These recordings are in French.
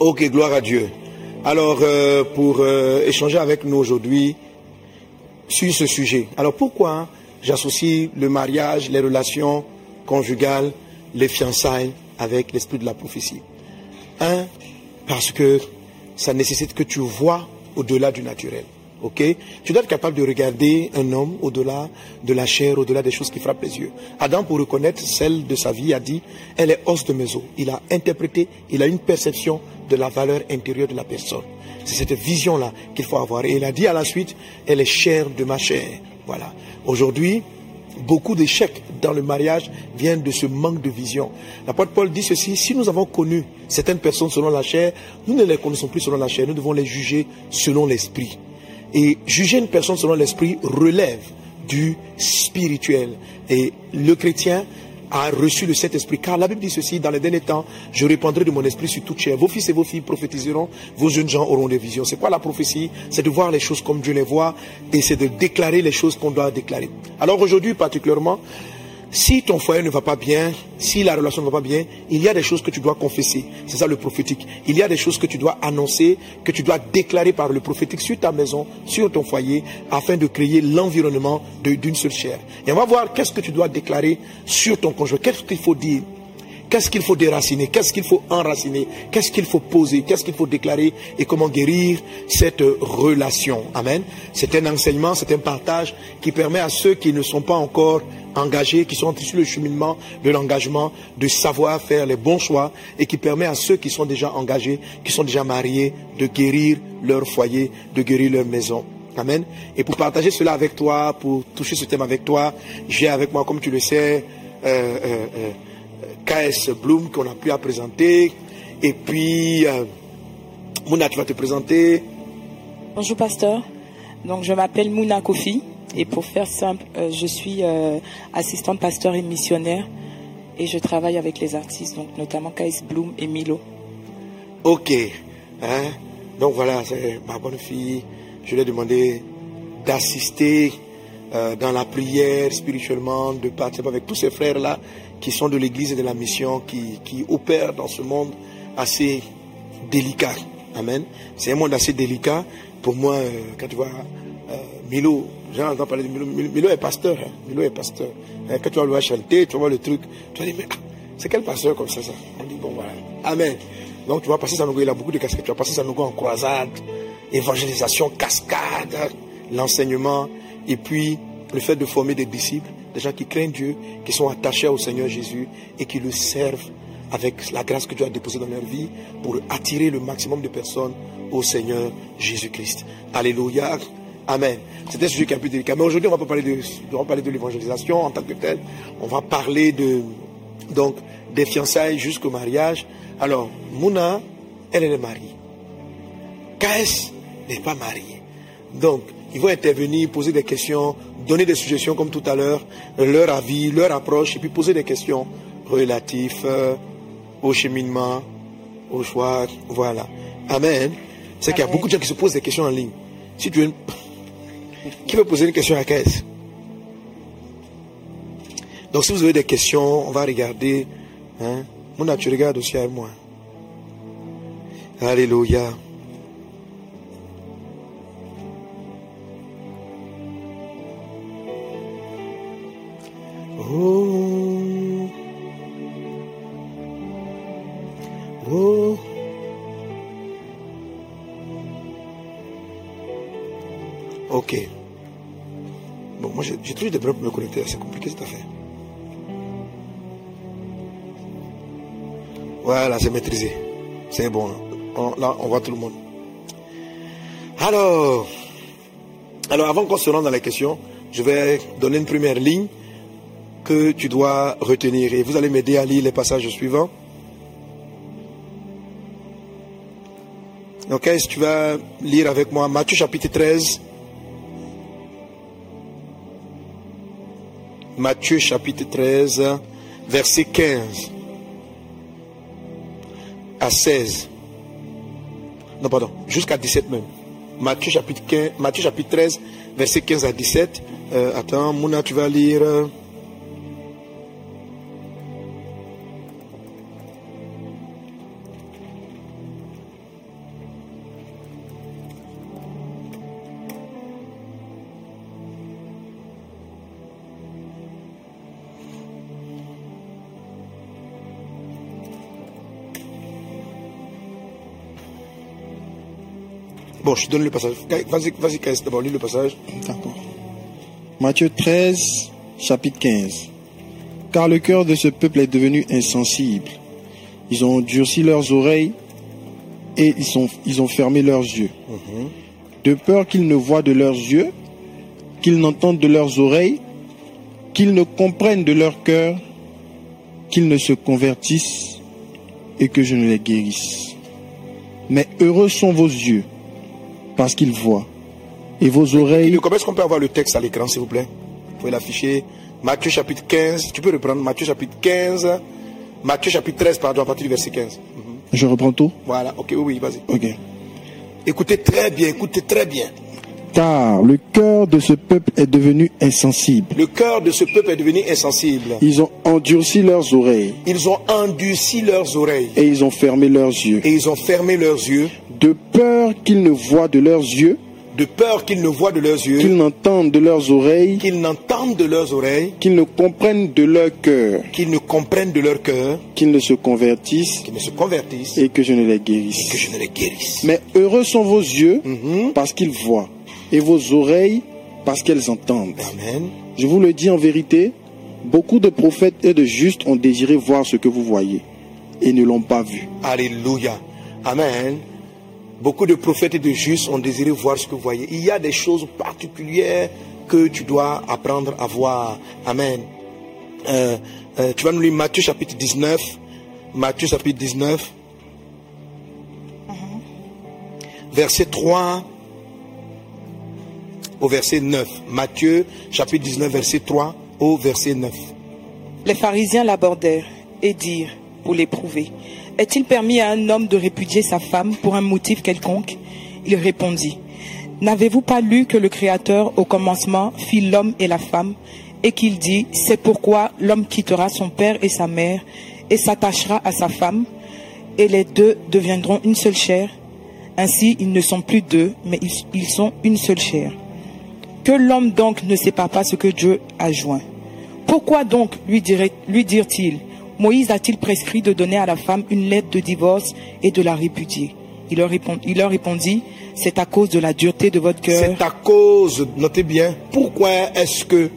Ok, gloire à Dieu. Alors, euh, pour euh, échanger avec nous aujourd'hui sur ce sujet. Alors, pourquoi j'associe le mariage, les relations conjugales, les fiançailles avec l'esprit de la prophétie? Un, parce que ça nécessite que tu vois au-delà du naturel. Ok? Tu dois être capable de regarder un homme au-delà de la chair, au-delà des choses qui frappent les yeux. Adam, pour reconnaître celle de sa vie, a dit Elle est os de mes os. Il a interprété, il a une perception de la valeur intérieure de la personne. C'est cette vision-là qu'il faut avoir. Et il a dit à la suite Elle est chair de ma chair. Voilà. Aujourd'hui, beaucoup d'échecs dans le mariage viennent de ce manque de vision. L'apôtre Paul dit ceci, si nous avons connu certaines personnes selon la chair, nous ne les connaissons plus selon la chair, nous devons les juger selon l'esprit. Et juger une personne selon l'esprit relève du spirituel. Et le chrétien a reçu le Saint-Esprit. Car la Bible dit ceci, dans les derniers temps, je répandrai de mon esprit sur toute chair. Vos fils et vos filles prophétiseront, vos jeunes gens auront des visions. C'est quoi la prophétie? C'est de voir les choses comme Dieu les voit et c'est de déclarer les choses qu'on doit déclarer. Alors aujourd'hui particulièrement, si ton foyer ne va pas bien, si la relation ne va pas bien, il y a des choses que tu dois confesser. C'est ça le prophétique. Il y a des choses que tu dois annoncer, que tu dois déclarer par le prophétique sur ta maison, sur ton foyer, afin de créer l'environnement d'une seule chair. Et on va voir qu'est-ce que tu dois déclarer sur ton conjoint. Qu'est-ce qu'il faut dire? Qu'est-ce qu'il faut déraciner? Qu'est-ce qu'il faut enraciner? Qu'est-ce qu'il faut poser? Qu'est-ce qu'il faut déclarer? Et comment guérir cette relation? Amen. C'est un enseignement, c'est un partage qui permet à ceux qui ne sont pas encore engagés, qui sont sur le cheminement de l'engagement, de savoir faire les bons choix et qui permet à ceux qui sont déjà engagés, qui sont déjà mariés, de guérir leur foyer, de guérir leur maison. Amen. Et pour partager cela avec toi, pour toucher ce thème avec toi, j'ai avec moi, comme tu le sais, euh, euh, euh KS Bloom qu'on a pu à présenter. Et puis, euh, Mouna, tu vas te présenter. Bonjour, pasteur. Donc, je m'appelle Mouna Kofi. Et pour faire simple, euh, je suis euh, assistante pasteur et missionnaire et je travaille avec les artistes, donc notamment Kais Bloom et Milo. Ok. Hein? Donc voilà, c'est ma bonne fille. Je lui ai demandé d'assister euh, dans la prière spirituellement, de participer avec tous ces frères-là qui sont de l'église et de la mission, qui, qui opèrent dans ce monde assez délicat. Amen. C'est un monde assez délicat. Pour moi, quand tu vois Milo, j'ai entendu parler de Milo. Milo est pasteur. Hein. Milo est pasteur. Hein, quand tu vas le voir chanter, tu voir le truc. Tu vas dire, mais ah, c'est quel pasteur comme ça, ça? On dit, bon, voilà. Amen. Donc tu vas passer Sanogo, il a beaucoup de casquettes. Tu vas passer Sanogo en croisade, évangélisation, cascade, l'enseignement, et puis le fait de former des disciples, des gens qui craignent Dieu, qui sont attachés au Seigneur Jésus et qui le servent avec la grâce que Dieu a déposée dans leur vie pour attirer le maximum de personnes au Seigneur Jésus-Christ. Alléluia. Amen. C'était un sujet qui est un délicat. Mais aujourd'hui, on va pas parler de, de l'évangélisation en tant que telle. On va parler de, donc, des fiançailles jusqu'au mariage. Alors, Mouna, elle, est mariée. KS n'est pas mariée. Donc, ils vont intervenir, poser des questions, donner des suggestions comme tout à l'heure, leur avis, leur approche, et puis poser des questions relatives euh, au cheminement, au choix. Voilà. Amen. C'est qu'il y a beaucoup de gens qui se posent des questions en ligne. Si tu veux qui veut poser une question à Caisse Donc si vous avez des questions, on va regarder. Hein? Tu regardes aussi à moi. Alléluia. Des problèmes pour me connecter. C'est compliqué cette affaire. Voilà, c'est maîtrisé. C'est bon. là, on voit tout le monde. Alors, alors avant qu'on se rende dans les questions, je vais donner une première ligne que tu dois retenir. Et vous allez m'aider à lire les passages suivants. Ok, si tu vas lire avec moi Matthieu chapitre 13, Matthieu chapitre 13, verset 15 à 16. Non, pardon, jusqu'à 17 même. Matthieu chapitre, 15, Matthieu chapitre 13, verset 15 à 17. Euh, attends, Mouna, tu vas lire. Bon, je donne le passage. Vas-y, vas-y, d'abord, lis le passage. D'accord. Matthieu 13, chapitre 15. Car le cœur de ce peuple est devenu insensible. Ils ont durci leurs oreilles et ils, sont, ils ont fermé leurs yeux. De peur qu'ils ne voient de leurs yeux, qu'ils n'entendent de leurs oreilles, qu'ils ne comprennent de leur cœur, qu'ils ne se convertissent et que je ne les guérisse. Mais heureux sont vos yeux parce qu'ils voient et vos oreilles. Comment est-ce qu'on peut avoir le texte à l'écran, s'il vous plaît? Vous pouvez l'afficher. Matthieu chapitre 15. Tu peux reprendre Matthieu chapitre 15. Matthieu chapitre 13, pardon, à partir du verset 15. Je reprends tout Voilà, ok, oui, oui, vas-y. Ok. Écoutez très bien, écoutez très bien. Car le cœur de ce peuple est devenu insensible. Le cœur de ce peuple est devenu insensible. Ils ont endurci leurs oreilles. Ils ont endurci leurs oreilles. Et ils ont fermé leurs yeux. et ils ont fermé leurs yeux. De peur qu'ils ne voient de leurs yeux, de peur qu'ils ne voient de leurs qu'ils yeux, n'entendent de leurs oreilles, qu'ils n'entendent de leurs oreilles, qu'ils ne comprennent de leur cœur, qu'ils ne comprennent de leur cœur, qu'ils ne se convertissent. Qu'ils ne se convertissent. Et que je ne les que guérisse. je ne les guérisse. Mais heureux sont vos yeux Mhm. parce qu'ils voient et vos oreilles parce qu'elles entendent. Amen. Je vous le dis en vérité, beaucoup de prophètes et de justes ont désiré voir ce que vous voyez et ne l'ont pas vu. Alléluia. Amen. Beaucoup de prophètes et de justes ont désiré voir ce que vous voyez. Il y a des choses particulières que tu dois apprendre à voir. Amen. Euh, euh, tu vas nous lire Matthieu chapitre 19. Matthieu chapitre 19. Verset 3 au verset 9. Matthieu chapitre 19, verset 3 au verset 9. Les pharisiens l'abordèrent et dirent, pour l'éprouver, Est-il permis à un homme de répudier sa femme pour un motif quelconque? Il répondit, N'avez-vous pas lu que le Créateur au commencement fit l'homme et la femme, et qu'il dit, C'est pourquoi l'homme quittera son père et sa mère, et s'attachera à sa femme, et les deux deviendront une seule chair? Ainsi, ils ne sont plus deux, mais ils, sont une seule chair. Que l'homme donc ne sépare pas ce que Dieu a joint. Pourquoi donc lui, dirait, lui dire-t-il Moïse a-t-il prescrit de donner à la femme une lettre de divorce et de la répudier? Il leur, répond- il leur répondit C'est à cause de la dureté de votre cœur. C'est à cause, notez bien, pourquoi est-ce que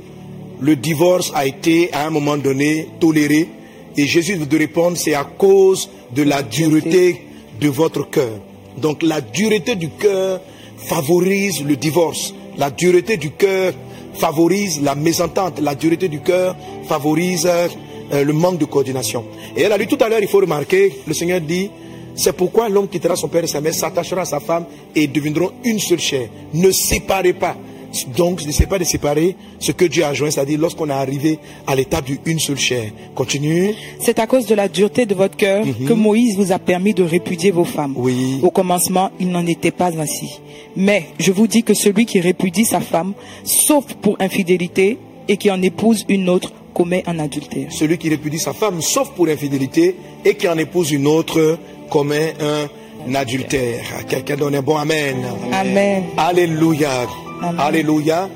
le divorce a été à un moment donné toléré? Et Jésus veut de répondre, c'est à cause de la dureté de votre cœur. Donc la dureté du cœur favorise le divorce. La dureté du cœur favorise la mésentente. La dureté du cœur favorise euh, le manque de coordination. Et elle a lu tout à l'heure, il faut remarquer, le Seigneur dit, c'est pourquoi l'homme quittera son père et sa mère, s'attachera à sa femme et deviendront une seule chair. Ne séparez pas. Donc, ne pas de séparer ce que Dieu a joint, c'est-à-dire lorsqu'on est arrivé à l'étape du une seule chair. Continue. C'est à cause de la dureté de votre cœur que Moïse vous a permis de répudier vos femmes. Oui. Au commencement, il n'en était pas ainsi. Mais je vous dis que celui qui répudie sa femme, sauf pour infidélité, et qui en épouse une autre, commet un adultère. Celui qui répudie sa femme, sauf pour infidélité, et qui en épouse une autre, commet un adultère. Quelqu'un donne un bon Amen. Amen. Alléluia. Alléluia.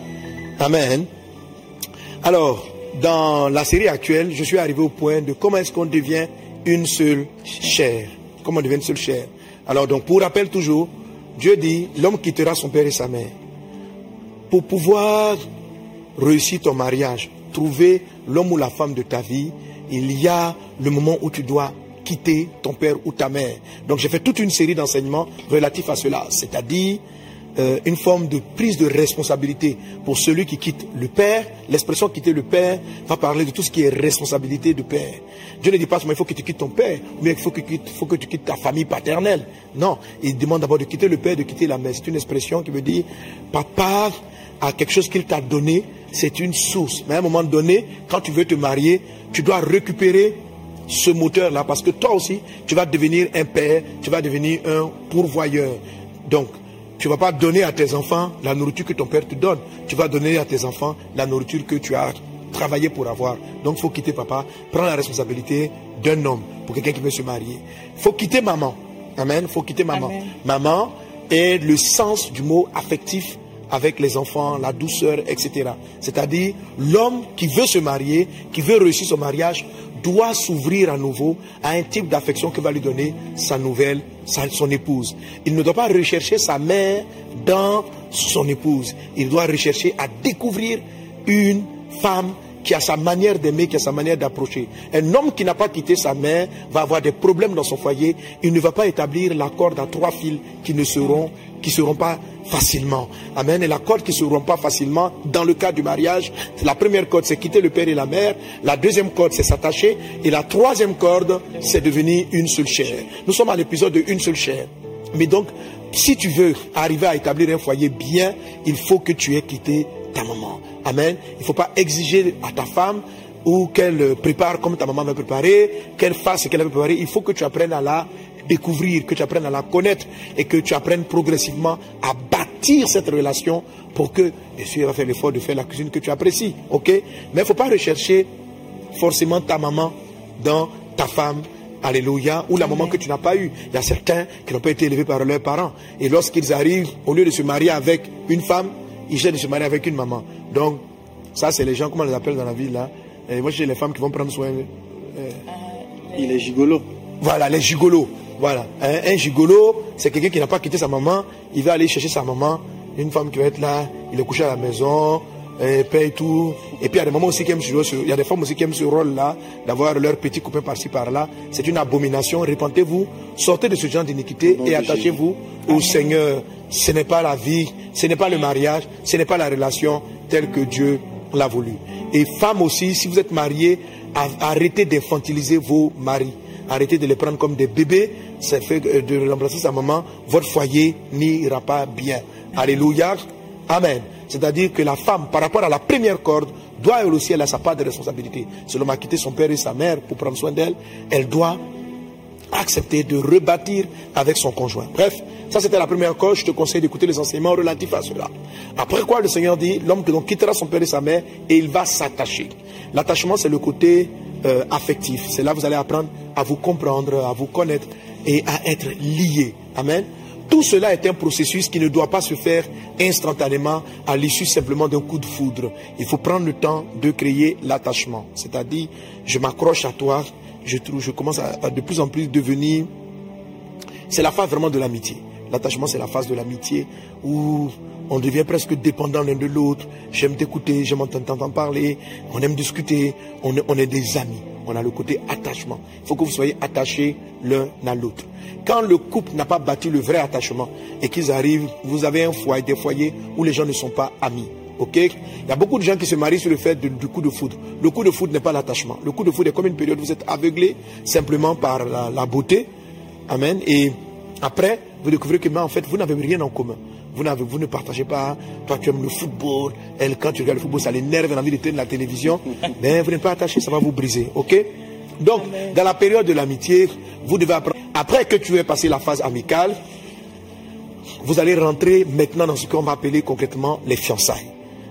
Amen. Alors, dans la série actuelle, je suis arrivé au point de comment est-ce qu'on devient une seule chair. Comment on devient une seule chair. Alors, donc, pour rappel toujours, Dieu dit, l'homme quittera son père et sa mère. Pour pouvoir réussir ton mariage, trouver l'homme ou la femme de ta vie, il y a le moment où tu dois quitter ton père ou ta mère. Donc j'ai fait toute une série d'enseignements relatifs à cela, c'est-à-dire euh, une forme de prise de responsabilité pour celui qui quitte le père. L'expression quitter le père va parler de tout ce qui est responsabilité de père. Dieu ne dit pas seulement il faut que tu quittes ton père, mais il faut que, tu faut que tu quittes ta famille paternelle. Non, il demande d'abord de quitter le père, de quitter la mère. C'est une expression qui veut dire papa a quelque chose qu'il t'a donné, c'est une source. Mais à un moment donné, quand tu veux te marier, tu dois récupérer ce moteur-là parce que toi aussi, tu vas devenir un père, tu vas devenir un pourvoyeur. Donc, tu ne vas pas donner à tes enfants la nourriture que ton père te donne. Tu vas donner à tes enfants la nourriture que tu as travaillé pour avoir. Donc, il faut quitter papa, prendre la responsabilité d'un homme pour quelqu'un qui veut se marier. Il faut quitter maman. Amen. Il faut quitter maman. Amen. Maman est le sens du mot affectif avec les enfants, la douceur, etc. C'est-à-dire, l'homme qui veut se marier, qui veut réussir son mariage, doit s'ouvrir à nouveau à un type d'affection que va lui donner sa nouvelle, son épouse. Il ne doit pas rechercher sa mère dans son épouse. Il doit rechercher à découvrir une femme qui a sa manière d'aimer, qui a sa manière d'approcher. Un homme qui n'a pas quitté sa mère va avoir des problèmes dans son foyer. Il ne va pas établir la corde à trois fils qui ne seront, seront pas facilement. Amen. Et la corde qui ne seront pas facilement dans le cas du mariage, la première corde, c'est quitter le père et la mère. La deuxième corde, c'est s'attacher. Et la troisième corde, c'est devenir une seule chair. Nous sommes à l'épisode de une seule chair. Mais donc, si tu veux arriver à établir un foyer bien, il faut que tu aies quitté ta maman. Amen. Il ne faut pas exiger à ta femme ou qu'elle prépare comme ta maman va préparer, qu'elle fasse ce qu'elle va préparer. Il faut que tu apprennes à la découvrir, que tu apprennes à la connaître et que tu apprennes progressivement à bâtir cette relation pour que, bien sûr, elle va faire l'effort de faire la cuisine que tu apprécies. OK? Mais il ne faut pas rechercher forcément ta maman dans ta femme. Alléluia, ou la maman que tu n'as pas eue. Il y a certains qui n'ont pas été élevés par leurs parents. Et lorsqu'ils arrivent, au lieu de se marier avec une femme, ils cherchent de se marier avec une maman. Donc, ça, c'est les gens, comment on les appelle dans la ville là? Et Moi, j'ai les femmes qui vont prendre soin. Euh, il est gigolo. Voilà, les gigolos. Voilà. Un, gigolo, c'est quelqu'un qui n'a pas quitté sa maman. Il va aller chercher sa maman. Une femme qui va être là, il est couché à la maison, et paye tout. Et puis il y a des moments aussi qui aiment ce, il y a des femmes aussi qui aiment ce rôle-là, d'avoir leur petit copain par-ci par-là. C'est une abomination. Répentez-vous, sortez de ce genre d'iniquité et attachez-vous au Seigneur. Ce n'est pas la vie, ce n'est pas le mariage, ce n'est pas la relation telle que Dieu l'a voulu. Et femmes aussi, si vous êtes mariés, arrêtez d'infantiliser vos maris. Arrêtez de les prendre comme des bébés. Ça fait de remplacer sa maman. Votre foyer n'ira pas bien. Alléluia. Amen. C'est-à-dire que la femme, par rapport à la première corde, doit elle aussi, elle a sa part de responsabilité. Si l'homme a quitté son père et sa mère pour prendre soin d'elle, elle doit accepter de rebâtir avec son conjoint. Bref, ça c'était la première corde. Je te conseille d'écouter les enseignements relatifs à cela. Après quoi, le Seigneur dit, l'homme quittera son père et sa mère et il va s'attacher. L'attachement, c'est le côté euh, affectif. C'est là que vous allez apprendre à vous comprendre, à vous connaître et à être lié. Amen. Tout cela est un processus qui ne doit pas se faire instantanément à l'issue simplement d'un coup de foudre. Il faut prendre le temps de créer l'attachement. C'est-à-dire, je m'accroche à toi, je, commence à, de plus en plus devenir... C'est la phase vraiment de l'amitié. L'attachement, c'est la phase de l'amitié où on devient presque dépendant l'un de l'autre. J'aime t'écouter, j'aime t'entendre parler, on aime discuter, on est des amis on a le côté attachement. Il faut que vous soyez attachés l'un à l'autre. Quand le couple n'a pas bâti le vrai attachement et qu'ils arrivent, vous avez un foyer, des foyers où les gens ne sont pas amis. Il y a beaucoup de gens qui se marient sur le fait du coup de foudre. Le coup de foudre n'est pas l'attachement. Le coup de foudre est comme une période où vous êtes aveuglé simplement par la, beauté. Amen. Et après, vous découvrez que en fait, vous n'avez rien en commun. Vous, vous ne partagez pas. Toi, tu aimes le football. Elle, quand tu regardes le football, ça l'énerve, elle a envie de tenir la télévision. Mais vous n'êtes pas attaché, ça va vous briser. OK? Donc, dans la période de l'amitié, vous devez apprendre. Après que tu aies passé la phase amicale, vous allez rentrer maintenant dans ce qu'on va appeler concrètement les fiançailles.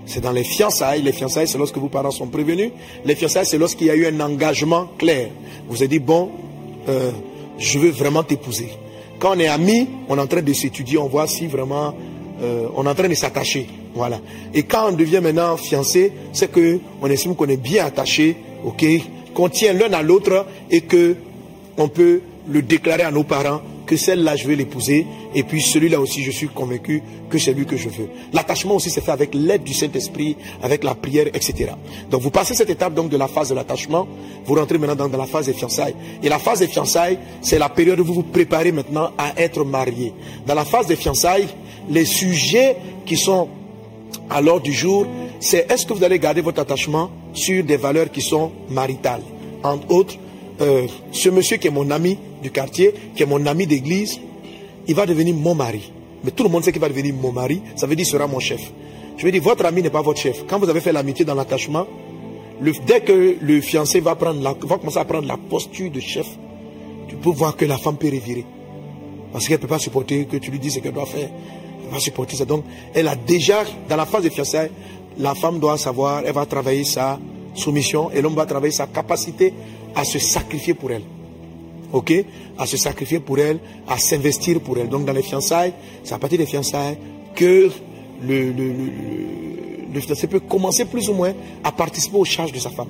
C'est dans les fiançailles. Les fiançailles, c'est lorsque vos parents sont prévenus. Les fiançailles, c'est lorsqu'il y a eu un engagement clair. Vous avez dit, bon, euh, je veux vraiment t'épouser. Quand on est amis, on est en train de s'étudier, on voit si vraiment euh, on est en train de s'attacher. Voilà. Et quand on devient maintenant fiancé, c'est que on estime qu'on est bien attaché, qu'on tient l'un à l'autre et que on peut le déclarer à nos parents que celle-là, je vais l'épouser. Et puis celui-là aussi, je suis convaincu que c'est lui que je veux. L'attachement aussi se fait avec l'aide du Saint-Esprit, avec la prière, etc. Donc vous passez cette étape donc de la phase de l'attachement, vous rentrez maintenant dans, la phase des fiançailles. Et la phase des fiançailles, c'est la période où vous vous préparez maintenant à être marié. Dans la phase des fiançailles, les sujets qui sont à l'ordre du jour, c'est est-ce que vous allez garder votre attachement sur des valeurs qui sont maritales? Entre autres, euh, ce monsieur qui est mon ami du quartier, qui est mon ami d'église, il va devenir mon mari. Mais tout le monde sait qu'il va devenir mon mari, ça veut dire qu'il sera mon chef. Je veux dire, votre ami n'est pas votre chef. Quand vous avez fait l'amitié dans l'attachement, dès que le fiancé va, prendre va commencer à prendre la posture de chef, tu peux voir que la femme peut revirer. Parce qu'elle ne peut pas supporter que tu lui dises ce qu'elle doit faire. Elle va supporter ça. Donc, elle a déjà, dans la phase de fiançailles, la femme doit savoir, elle va travailler sa soumission et l'homme va travailler sa capacité à se sacrifier pour elle. Ok? À se sacrifier pour elle, à s'investir pour elle. Donc dans les fiançailles, c'est à partir des fiançailles que le, le, le, le fiancé peut commencer plus ou moins à participer aux charges de sa femme.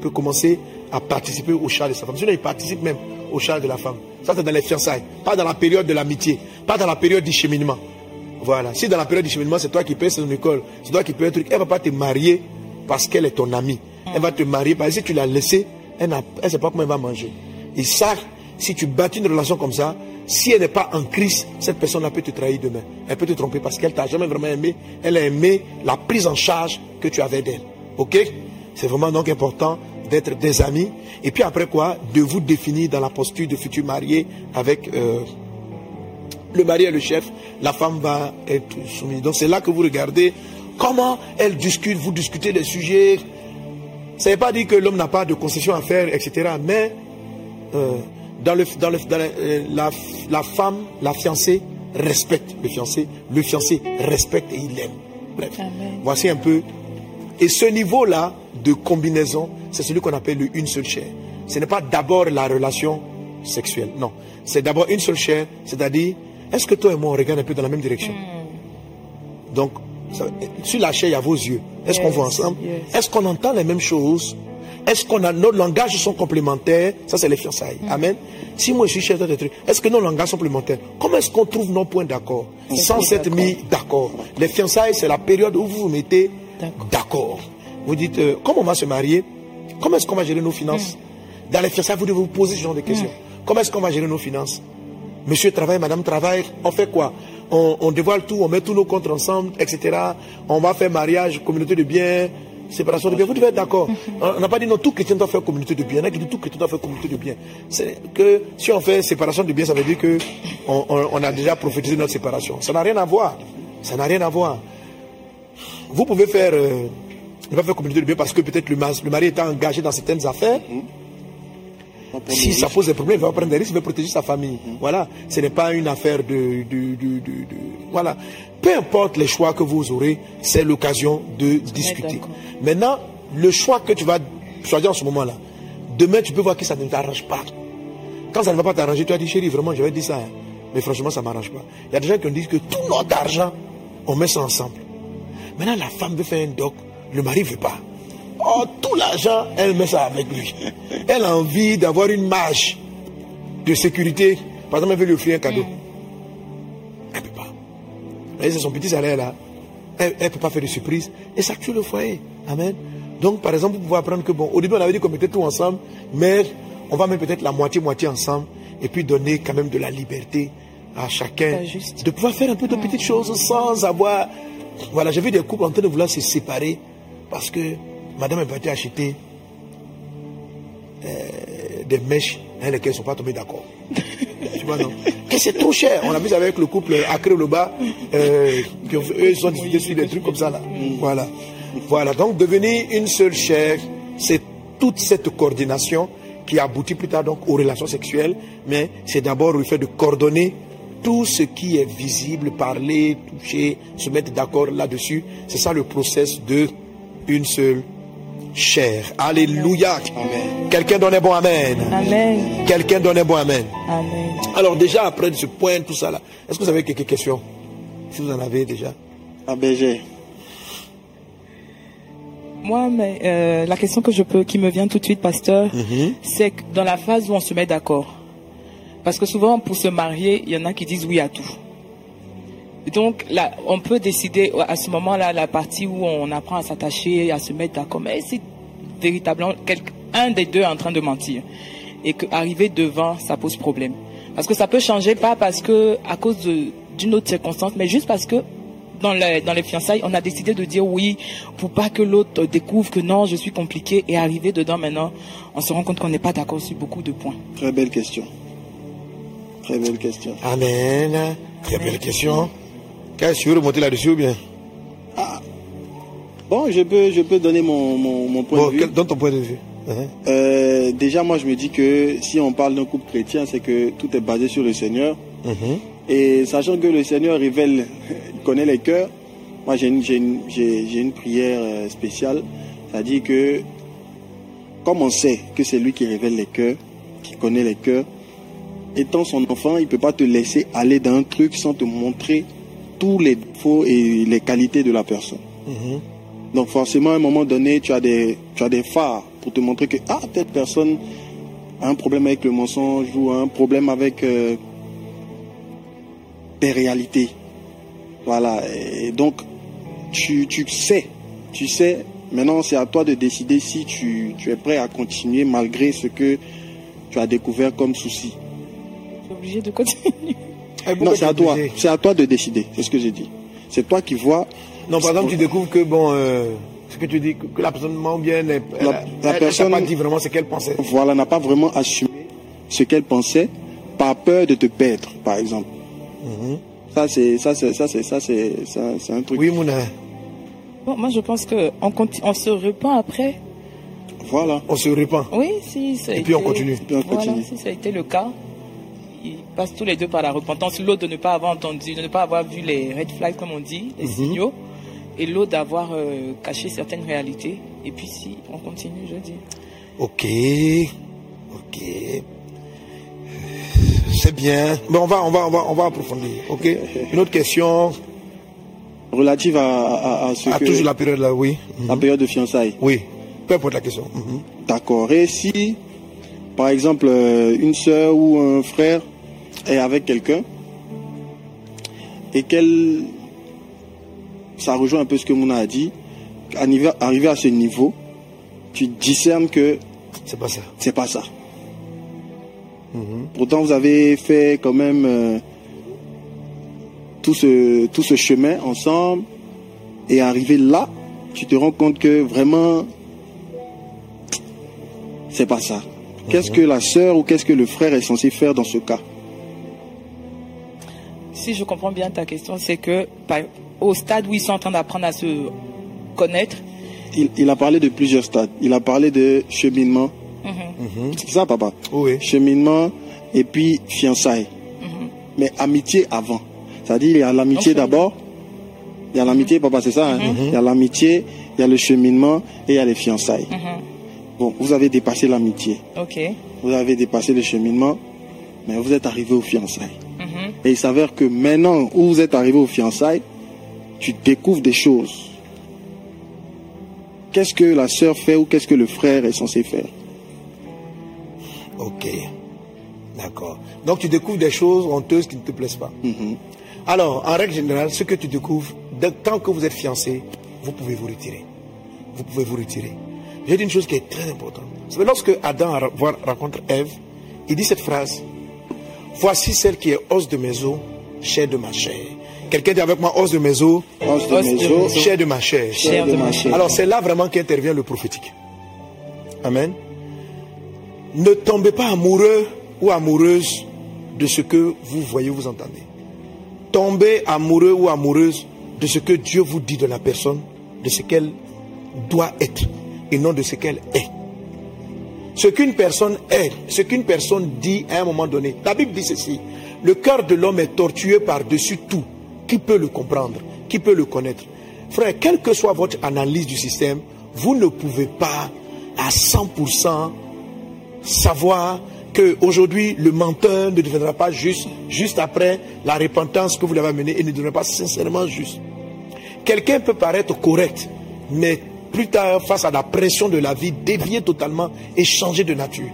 Peut commencer à participer aux charges de sa femme. Sinon, il participe même aux charges de la femme. Ça, c'est dans les fiançailles, pas dans la période de l'amitié, pas dans la période du cheminement. Voilà. Si dans la période du cheminement, c'est toi qui payes son école, c'est toi qui payes un truc, elle ne va pas te marier parce qu'elle est ton amie. Elle va te marier parce que si tu l'as laissée, elle ne sait pas comment elle va manger. Et ça, si tu bâtis une relation comme ça, si elle n'est pas en crise, cette personne-là peut te trahir demain. Elle peut te tromper parce qu'elle t'a jamais vraiment aimé. Elle a aimé la prise en charge que tu avais d'elle. Ok? C'est vraiment donc important d'être des amis. Et puis après quoi? De vous définir dans la posture de futur marié avec euh, le mari et le chef. La femme va être soumise. Donc c'est là que vous regardez comment elle discute. Vous discutez des sujets. Ça ne veut pas dire que l'homme n'a pas de concession à faire, etc. Mais euh, dans, le, dans, le, dans euh, la, la, femme, la fiancée respecte le fiancé, le fiancé respecte et il aime. Bref, voici un peu. Et ce niveau-là de combinaison, c'est celui qu'on appelle le une seule chair. Ce n'est pas d'abord la relation sexuelle, non. C'est d'abord une seule chair, c'est-à-dire, est-ce que toi et moi, on regarde un peu dans la même direction? Hmm. Donc, sur la chair, il y a vos yeux. Est-ce qu'on voit ensemble? Est-ce qu'on entend les mêmes choses? Est-ce qu'on a nos langages sont complémentaires? Ça, c'est les fiançailles. Mm. Amen. Si moi je suis chef de truc, est-ce que nos langages sont complémentaires? Comment est-ce qu'on trouve nos points d'accord? Sans s'être mis d'accord? Les fiançailles, c'est la période où vous vous mettez d'accord. Vous dites, euh, comment on va se marier? Comment est-ce qu'on va gérer nos finances? Mm. Dans les fiançailles, vous devez vous poser ce genre de questions. Mm. Comment est-ce qu'on va gérer nos finances? Monsieur travaille, madame travaille, on fait quoi? On, on, dévoile tout, on met tous nos comptes ensemble, etc. On va faire mariage, communauté de biens, séparation de biens. Vous devez être d'accord. On n'a pas dit non, tout chrétien doit faire communauté de biens. On a dit tout chrétien doit faire communauté de biens. C'est que si on fait séparation de biens, ça veut dire que on, a déjà prophétisé notre séparation. Ça n'a rien à voir. Ça n'a rien à voir. Vous pouvez faire, euh, ne pas faire communauté de biens parce que peut-être le, le, mari est engagé dans certaines affaires. Si ça pose des problèmes, il va prendre des risques, il va protéger sa famille. Voilà. Ce n'est pas une affaire de, de, de, de, Voilà. Peu importe les choix que vous aurez, c'est l'occasion de discuter. Maintenant, le choix que tu vas choisir en ce moment-là, demain, tu peux voir que ça ne t'arrange pas. Quand ça ne va pas t'arranger, tu as dit, chérie, vraiment, je vais dire ça. Hein. Mais franchement, ça ne m'arrange pas. Il y a des gens qui ont dit que tout notre argent, on met ça ensemble. Maintenant, la femme veut faire un doc, le mari ne veut pas. Oh, tout l'argent, elle met ça avec lui. Elle a envie d'avoir une marge de sécurité. Par exemple, elle veut lui offrir un cadeau. Elle ne peut pas. C'est son petit salaire là. Elle ne peut pas faire de surprise. Et ça tue le foyer. Amen. Donc, par exemple, vous pouvez apprendre que, bon, au début, on avait dit qu'on mettait tout ensemble, mais on va mettre peut-être la moitié-moitié ensemble, et puis donner quand même de la liberté à chacun de pouvoir faire un peu de petites choses sans avoir. Voilà, j'ai vu des couples en train de vouloir se séparer parce que madame est partie acheter euh, des mèches dans lesquelles ils ne sont pas tombés d'accord. tu vois, non Et c'est trop cher. On a vu avec le couple Acré le bas, euh, qui eux, ils sont discutés sur des trucs comme ça là. Voilà. Voilà. Donc devenir une seule chair, c'est toute cette coordination qui aboutit plus tard donc aux relations sexuelles, mais c'est d'abord le fait de coordonner tout ce qui est visible, parler, toucher, se mettre d'accord là-dessus. C'est ça le process de une seule chair. Alléluia. Quelqu'un donne un bon amen. Amen. Quelqu'un donne un bon amen. Amen. Alors déjà, après ce point, tout ça là, est-ce que vous avez quelques questions? Si vous en avez déjà. ABG. Moi, mais, euh, la question que je peux, qui me vient tout de suite, pasteur, mhm. c'est que dans la phase où on se met d'accord. Parce que souvent, pour se marier, il y en a qui disent oui à tout. Donc là, on peut décider à ce moment-là, la partie où on apprend à s'attacher, à se mettre d'accord. Mais c'est véritablement un des deux en train de mentir. Et qu'arriver devant, ça pose problème. Parce que ça peut changer, pas parce que, à cause d'une autre circonstance, mais juste parce que dans les, dans les fiançailles, on a décidé de dire oui pour pas que l'autre découvre que non, je suis compliqué. Et arriver dedans maintenant, on se rend compte qu'on n'est pas d'accord sur beaucoup de points. Très belle question. Très belle question. Amen. Très belle question. Qu'est-ce que tu veux remonter là-dessus ou bien? Ah. Bon, je peux, je peux donner mon, mon, point de vue. Donne ton point de vue. Uh-huh. Euh, déjà, moi, je me dis que si on parle d'un couple chrétien, c'est que tout est basé sur le Seigneur. Uh-huh. Et sachant que le Seigneur révèle, il connaît les cœurs, moi, j'ai une, une, une, prière euh, spéciale. C'est-à-dire que, comme on sait que c'est lui qui révèle les cœurs, qui connaît les cœurs, étant son enfant, il ne peut pas te laisser aller dans un truc sans te montrer tous les défauts et les qualités de la personne. Mhm. Donc forcément, à un moment donné, tu as des, tu as des phares pour te montrer que ah, telle personne a un problème avec le mensonge ou un problème avec euh, des réalités. Voilà. Et donc, tu, tu sais, tu sais, maintenant c'est à toi de décider si tu, tu es prêt à continuer malgré ce que tu as découvert comme souci. Je suis obligée de continuer. Eh, Non, c'est es à toi. C'est à toi de décider. C'est ce que j'ai dit. C'est toi qui vois. Non, par exemple, tu découvres que, bon, euh, ce que tu dis, que, que la personne ment bien, elle, elle, La- la elle personne- t'a pas dit vraiment ce qu'elle pensait. Voilà, n'a pas vraiment assumé ce qu'elle pensait par peur de te perdre, par exemple. Mhm. Ça, c'est, ça, c'est, ça, c'est, ça, c'est, ça, c'est un truc. Oui, Mouna, Bon, moi, je pense qu'on on se repent après. Voilà. on se répand. Oui, si ça a Et puis on continue. puis on Voilà, continue. si ça a été le cas, ils passent tous les deux par la repentance. L'autre de ne pas avoir entendu, de ne pas avoir vu les red flags, comme on dit, les Mhm. signaux, et l'autre d'avoir euh, caché certaines réalités. Et puis si on continue, je dis. Ok, ok. C'est bien. Bon, on va, on va, on va, on va approfondir. Ok. Une autre question. Relative à, à, à ce À que, toujours la période là, oui. Mhm. la période de fiançailles. Oui. Peu importe la question. Mhm. D'accord. Et si, par exemple, euh, une sœur ou un frère est avec quelqu'un et qu'elle, ça rejoint un peu ce que Mouna a dit, arrivé, à ce niveau, tu discernes que C'est pas ça. c'est pas ça. Mhm. Pourtant, vous avez fait quand même euh, tout, ce, tout ce chemin ensemble et arrivé là, tu te rends compte que vraiment, c'est pas ça. Qu'est-ce que la sœur ou qu'est-ce que le frère est censé faire dans ce cas? Si je comprends bien ta question, c'est que par- au stade où ils sont en train d'apprendre à se connaître, il, il a parlé de plusieurs stades. Il a parlé de cheminement. Mhm. C'est ça, papa? Oui. Cheminement et puis fiançailles. Mais amitié avant. C'est-à-dire, il y a l'amitié d'abord. Il y a l'amitié, papa, c'est ça. hein? Il y a l'amitié, il y a le cheminement et il y a les fiançailles. Mhm. Bon, vous avez dépassé l'amitié. ok. Vous avez dépassé le cheminement, mais vous êtes arrivé aux fiançailles. Et il s'avère que maintenant où vous êtes arrivé aux fiançailles, tu découvres des choses. Qu'est-ce que la sœur fait ou qu'est-ce que le frère est censé faire? Ok. D'accord. Donc tu découvres des choses honteuses qui ne te plaisent pas. Mhm. Alors, en règle générale, ce que tu découvres, tant que vous êtes fiancé, vous pouvez vous retirer. Vous pouvez vous retirer. J'ai dit une chose qui est très importante. C'est lorsque Adam rencontre Ève, il dit cette phrase Voici celle qui est os de mes os, chair de ma chair. Quelqu'un dit avec moi os de mes os, Os de Os mes de os, mes os. chair de ma chair. Chair de ma chair. Alors c'est là vraiment qu'intervient le prophétique. Amen. Ne tombez pas amoureux ou amoureuse de ce que vous voyez, vous entendez. Tombez amoureux ou amoureuse de ce que Dieu vous dit de la personne, de ce qu'elle doit être et non de ce qu'elle est. Ce qu'une personne est, ce qu'une personne dit à un moment donné. La Bible dit ceci. Le cœur de l'homme est tortueux par-dessus tout. Qui peut le comprendre? Qui peut le connaître? Frère, quelle que soit votre analyse du système, vous ne pouvez pas à 100% savoir que aujourd'hui le menteur ne deviendra pas juste juste après la repentance que vous l'avez amené et ne deviendra pas sincèrement juste. Quelqu'un peut paraître correct, mais plus tard, face à la pression de la vie, dévier totalement et changer de nature.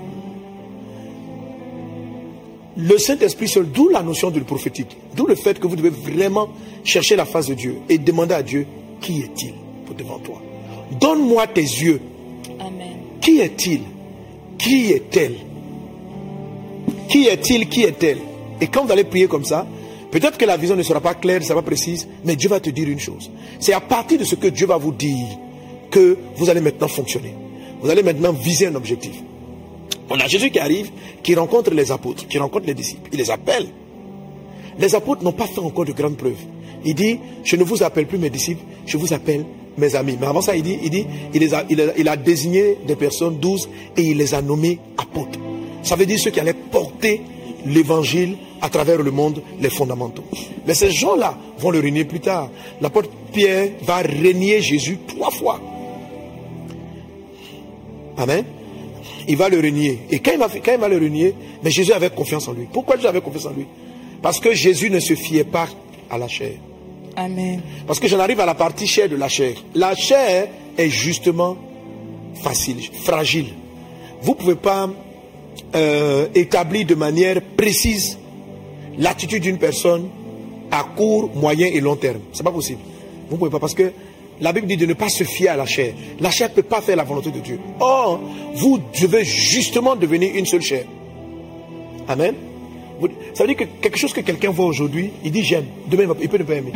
Le Saint-Esprit seul, d'où la notion du prophétique, d'où le fait que vous devez vraiment chercher la face de Dieu et demander à Dieu, qui est-il pour devant toi? Donne-moi tes yeux. Amen. Qui est-il? Qui est-elle? Qui est-il? Qui est-elle? Et quand vous allez prier comme ça, peut-être que la vision ne sera pas claire, ne sera pas précise, mais Dieu va te dire une chose. C'est à partir de ce que Dieu va vous dire que vous allez maintenant fonctionner. Vous allez maintenant viser un objectif. On a Jésus qui arrive, qui rencontre les apôtres, qui rencontre les disciples. Il les appelle. Les apôtres n'ont pas fait encore de grandes preuves. Il dit, je ne vous appelle plus mes disciples, je vous appelle mes amis. Mais avant ça, il dit, il a désigné des personnes, douze, et il les a nommés apôtres. Ça veut dire ceux qui allaient porter l'évangile à travers le monde, les fondamentaux. Mais ces gens-là vont le régner plus tard. L'apôtre Pierre va régner Jésus trois fois. Amen. Il va le régner. Et quand il va, quand il va le régner, mais Jésus avait confiance en lui. Pourquoi Jésus avait confiance en lui? Parce que Jésus ne se fiait pas à la chair. Amen. Parce que j'en arrive à la partie chair de la chair. La chair est justement facile, fragile. Vous ne pouvez pas euh, établir de manière précise l'attitude d'une personne à court, moyen et long terme. C'est pas possible. Vous ne pouvez pas parce que la Bible dit de ne pas se fier à la chair. La chair ne peut pas faire la volonté de Dieu. Or, vous devez justement devenir une seule chair. Amen. Ça veut dire que quelque chose que quelqu'un voit aujourd'hui, il dit j'aime. Demain, il peut ne pas aimer.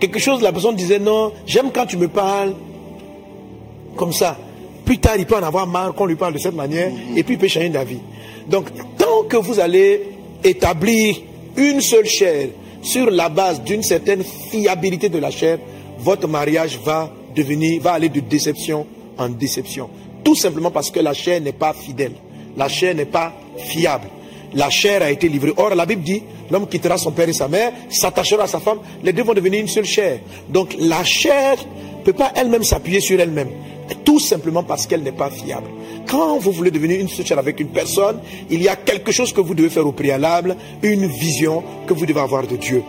Quelque chose, la personne disait non, j'aime quand tu me parles comme ça. Plus tard, il peut en avoir marre qu'on lui parle de cette manière et puis il peut changer d'avis. Donc, tant que vous allez établir une seule chair sur la base d'une certaine fiabilité de la chair, votre mariage va devenir, va aller de déception en déception. Tout simplement parce que la chair n'est pas fidèle. La chair n'est pas fiable. La chair a été livrée. Or, la Bible dit, l'homme quittera son père et sa mère, s'attachera à sa femme, les deux vont devenir une seule chair. Donc, la chair ne peut pas elle-même s'appuyer sur elle-même. Tout simplement parce qu'elle n'est pas fiable. Quand vous voulez devenir une chair avec une personne, il y a quelque chose que vous devez faire au préalable, une vision que vous devez avoir de Dieu.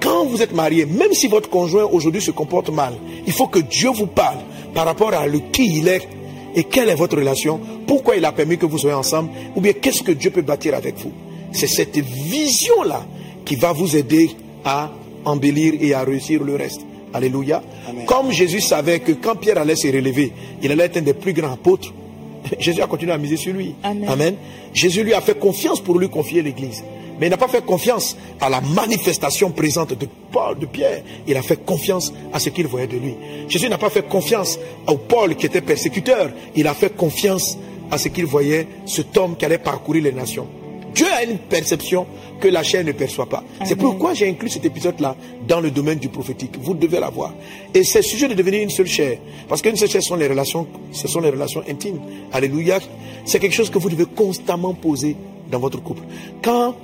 Quand vous êtes marié, même si votre conjoint aujourd'hui se comporte mal, il faut que Dieu vous parle par rapport à le qui il est et quelle est votre relation, pourquoi il a permis que vous soyez ensemble, ou bien qu'est-ce que Dieu peut bâtir avec vous. C'est cette vision-là qui va vous aider à embellir et à réussir le reste. Alléluia. Amen. Comme Jésus savait que quand Pierre allait se relever, il allait être un des plus grands apôtres, Jésus a continué à miser sur lui. Amen. Jésus lui a fait confiance pour lui confier l'Église. Mais il n'a pas fait confiance à la manifestation présente de Paul, de Pierre. Il a fait confiance à ce qu'il voyait de lui. Jésus n'a pas fait confiance au Paul qui était persécuteur. Il a fait confiance à ce qu'il voyait, cet homme qui allait parcourir les nations. Dieu a une perception que la chair ne perçoit pas. C'est pourquoi j'ai inclus cet épisode-là dans le domaine du prophétique. Vous devez l'avoir. Et c'est sujet de devenir une seule chair. Parce qu'une seule chair, ce sont les relations, ce sont les relations intimes. Alléluia. C'est quelque chose que vous devez constamment poser dans votre couple. Quand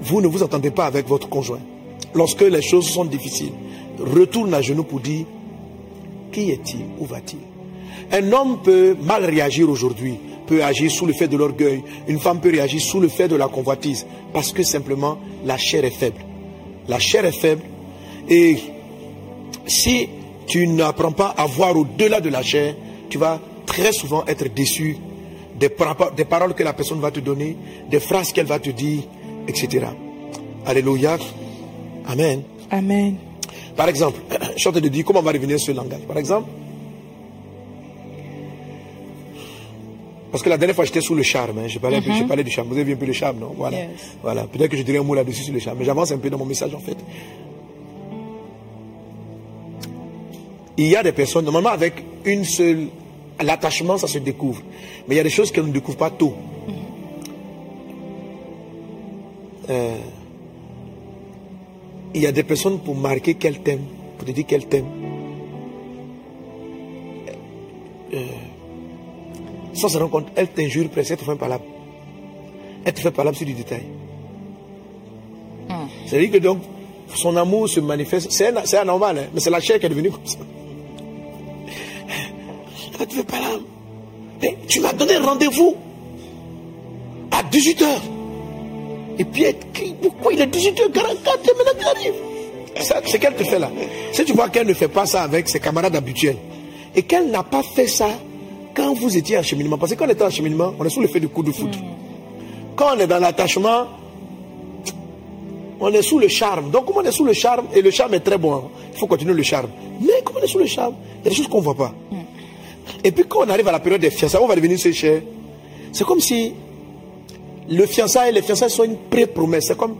vous ne vous entendez pas avec votre conjoint, lorsque les choses sont difficiles, retourne à genoux pour dire qui est-il? Où va-t-il? Un homme peut mal réagir aujourd'hui, peut agir sous le fait de l'orgueil. Une femme peut réagir sous le fait de la convoitise, parce que simplement la chair est faible. La chair est faible. Et si tu n'apprends pas à voir au-delà de la chair, tu vas très souvent être déçu des, par- des paroles que la personne va te donner, des phrases qu'elle va te dire, etc. Alléluia. Amen. Amen. Par exemple, je suis en train de dire comment on va revenir sur ce langage. Par exemple, parce que la dernière fois j'étais sous le charme, hein, je, parlais je parlais du charme. Vous avez vu un peu le charme, non? Voilà. Yes. voilà. Peut-être que je dirais un mot là-dessus sur le charme, mais j'avance un peu dans mon message en fait. Il y a des personnes, normalement avec une seule, l'attachement ça se découvre. Mais il y a des choses qu'on ne découvre pas tôt. Euh, il y a des personnes pour marquer qu'elles t'aiment, pour te dire qu'elles t'aiment. Euh, sans se rendre compte, elles t'injurent presque, elles te font un palabre. Elles te font un palabre sur du détail. C'est-à-dire que donc, son amour se manifeste. C'est anormal, hein, mais c'est la chair qui est devenue comme ça. Elle te fait palabre. Mais tu m'as donné rendez-vous à 18h. Et puis elle crie, pourquoi il est 18h44 et maintenant il arrive Ça, C'est qu'elle te fait là. Si tu vois qu'elle ne fait pas ça avec ses camarades habituels, et qu'elle n'a pas fait ça quand vous étiez en cheminement, parce que quand on est en cheminement, on est sous le fait du coup de foudre. Quand on est dans l'attachement, on est sous le charme. Donc, comme on est sous le charme, et le charme est très bon, hein, il faut continuer le charme. Mais comme on est sous le charme, il y a des choses qu'on ne voit pas. Et puis quand on arrive à la période des fiançailles, on va devenir chers. C'est comme si le fiançailles, les fiançailles sont une pré-promesse. C'est comme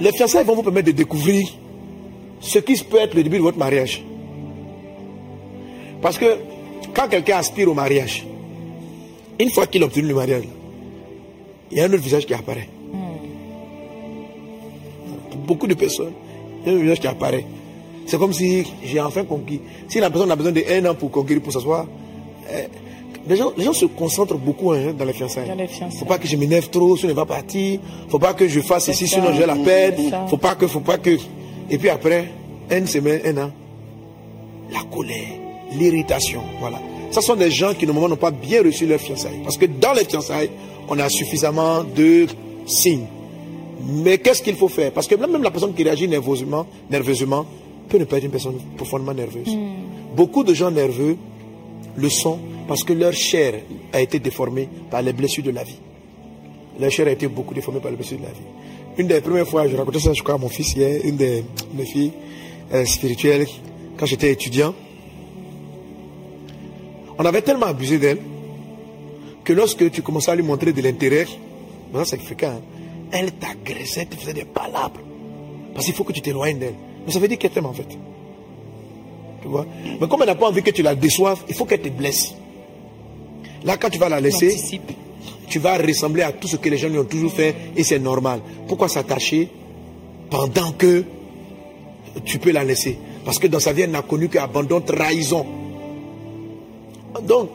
les fiançailles vont vous permettre de découvrir ce qui peut être le début de votre mariage. Parce que quand quelqu'un aspire au mariage, une fois qu'il a obtenu le mariage, il y a un autre visage qui apparaît. Pour beaucoup de personnes, il y a un visage qui apparaît. C'est comme si j'ai enfin conquis. Si la personne a besoin d'un an pour conquérir, pour s'asseoir, euh, les, gens, les gens se concentrent beaucoup hein, dans les fiançailles. Dans les fiançailles. Faut pas que je m'énerve trop, sinon elle va partir. Faut pas que je fasse ceci, ça, sinon je la perdre. Faut pas que, faut pas que. Et puis après, une semaine, un an, la colère, l'irritation, voilà. Ce sont des gens qui normalement n'ont pas bien reçu leur fiançailles. Parce que dans les fiançailles, on a suffisamment de signes. Mais qu'est-ce qu'il faut faire? Parce que même la personne qui réagit nerveusement, nerveusement peut ne pas être une personne profondément nerveuse. Beaucoup de gens nerveux le sont parce que leur chair a été déformée par les blessures de la vie. Leur chair a été beaucoup déformée par les blessures de la vie. Une des premières fois, je racontais ça, je crois, à mon fils hier, une de mes filles euh, spirituelles, quand j'étais étudiant. On avait tellement abusé d'elle que lorsque tu commençais à lui montrer de l'intérêt, c'est fréquent, hein, elle t'agressait, te faisait des palabres. Parce qu'il faut que tu t'éloignes d'elle. Mais ça veut dire qu'elle t'aime en fait. Tu vois? Mais comme elle n'a pas envie que tu la déçoives, il faut qu'elle te blesse. Là, quand tu vas la laisser, tu vas ressembler à tout ce que les gens lui ont toujours fait et c'est normal. Pourquoi s'attacher pendant que tu peux la laisser? Parce que dans sa vie, elle n'a connu qu'abandon, trahison. Donc,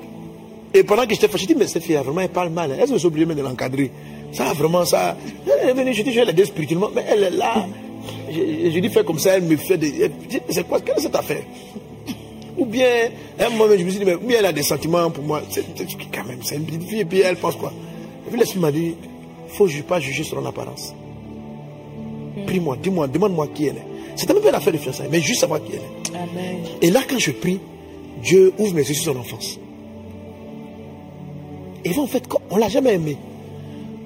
et pendant que j'étais fâché, je dis, mais cette fille, vraiment, elle parle mal. Elle se obligée de l'encadrer? Ça, vraiment, ça. Elle est venue, je dis, je vais l'aider spirituellement, mais elle est là. Je, je, dis, fais comme ça, elle me fait des. C'est quoi Quelle est cette affaire? Ou bien, un moment, je me suis dit, mais bien elle a des sentiments pour moi. C'est quand même, c'est une petite fille, et puis elle pense quoi? Et puis l'esprit m'a dit, il ne faut pas juger sur l'apparence. Prie-moi, dis-moi, demande-moi qui elle est. C'est même pas l'affaire de fiançailles, mais juste savoir qui elle est. Amen. Et là, quand je prie, Dieu ouvre mes yeux sur son enfance. Et en fait, on ne l'a jamais aimé.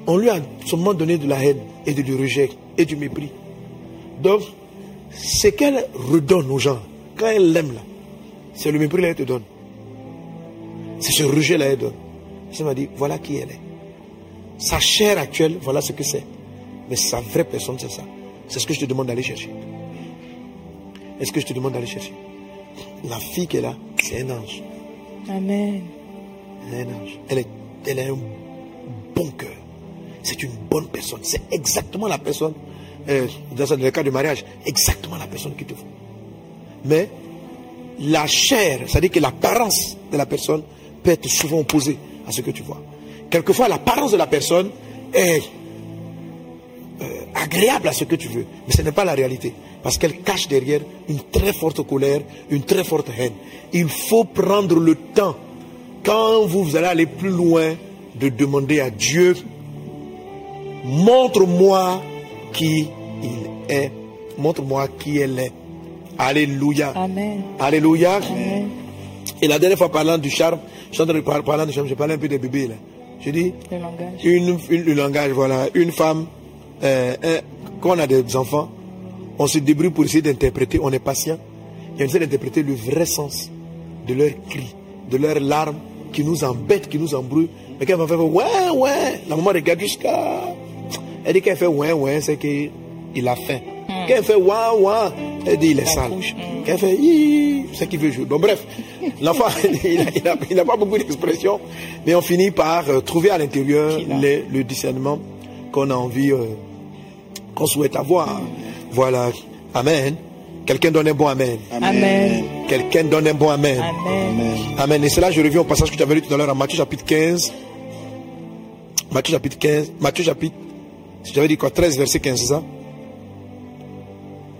On lui a seulement donné de la haine et du rejet et du mépris. Donc, ce qu'elle redonne aux gens, quand elle l'aime c'est le mépris qu'elle te donne. C'est ce rejet là qu'elle donne. Ça m'a dit, voilà qui elle est. Sa chair actuelle, voilà ce que c'est. Mais sa vraie personne, c'est ça. C'est ce que je te demande d'aller chercher. Est-ce que je te demande d'aller chercher? La fille qu'elle a, c'est un ange. Amen. Un ange. Elle, est, elle a un bon cœur. C'est une bonne personne. C'est exactement la personne, euh, dans le cas du mariage, exactement la personne qu'il te faut. Mais la chair, c'est-à-dire que l'apparence de la personne peut être souvent opposée à ce que tu vois. Quelquefois, l'apparence de la personne est euh, agréable à ce que tu veux, mais ce n'est pas la réalité. Parce qu'elle cache derrière une très forte colère, une très forte haine. Il faut prendre le temps, quand vous allez aller plus loin, de demander à Dieu, montre-moi qui il est. Montre-moi qui elle est. Alléluia. Amen. Alléluia. Amen. Et la dernière fois, parlant du charme, je suis en train de parler, parlant du charme, je parlais un peu des bébés. Là. Je dis, Le langage. une, une- le langage, voilà, une femme, euh, un- quand on a des enfants, on se débrouille pour essayer d'interpréter, on est patient, et on essaie d'interpréter le vrai sens de leurs cris, de leurs larmes qui nous embêtent, qui nous embrouillent. Mais quand elle va faire ouais, ouais, la maman regarde jusqu'à. Elle dit qu'elle fait ouais, ouais, c'est qu'il a faim. Quand elle fait ouais, ouais, elle dit il est sale. couche. Quand elle fait hi, c'est qu'il veut jouer. Donc bref, l'enfant, il n'a il il pas beaucoup d'expression, mais on finit par euh, trouver à l'intérieur le discernement qu'on a envie, euh, qu'on souhaite avoir. Voilà. Amen. Quelqu'un donne un bon Amen. Amen. Quelqu'un donne un bon Amen. Amen. Amen. Et c'est là que je reviens au passage que tu avais lu tout à l'heure en Matthieu chapitre 15. Matthieu chapitre 15. Matthieu chapitre. J'avais dit quoi? 13 verset 15, c'est ça?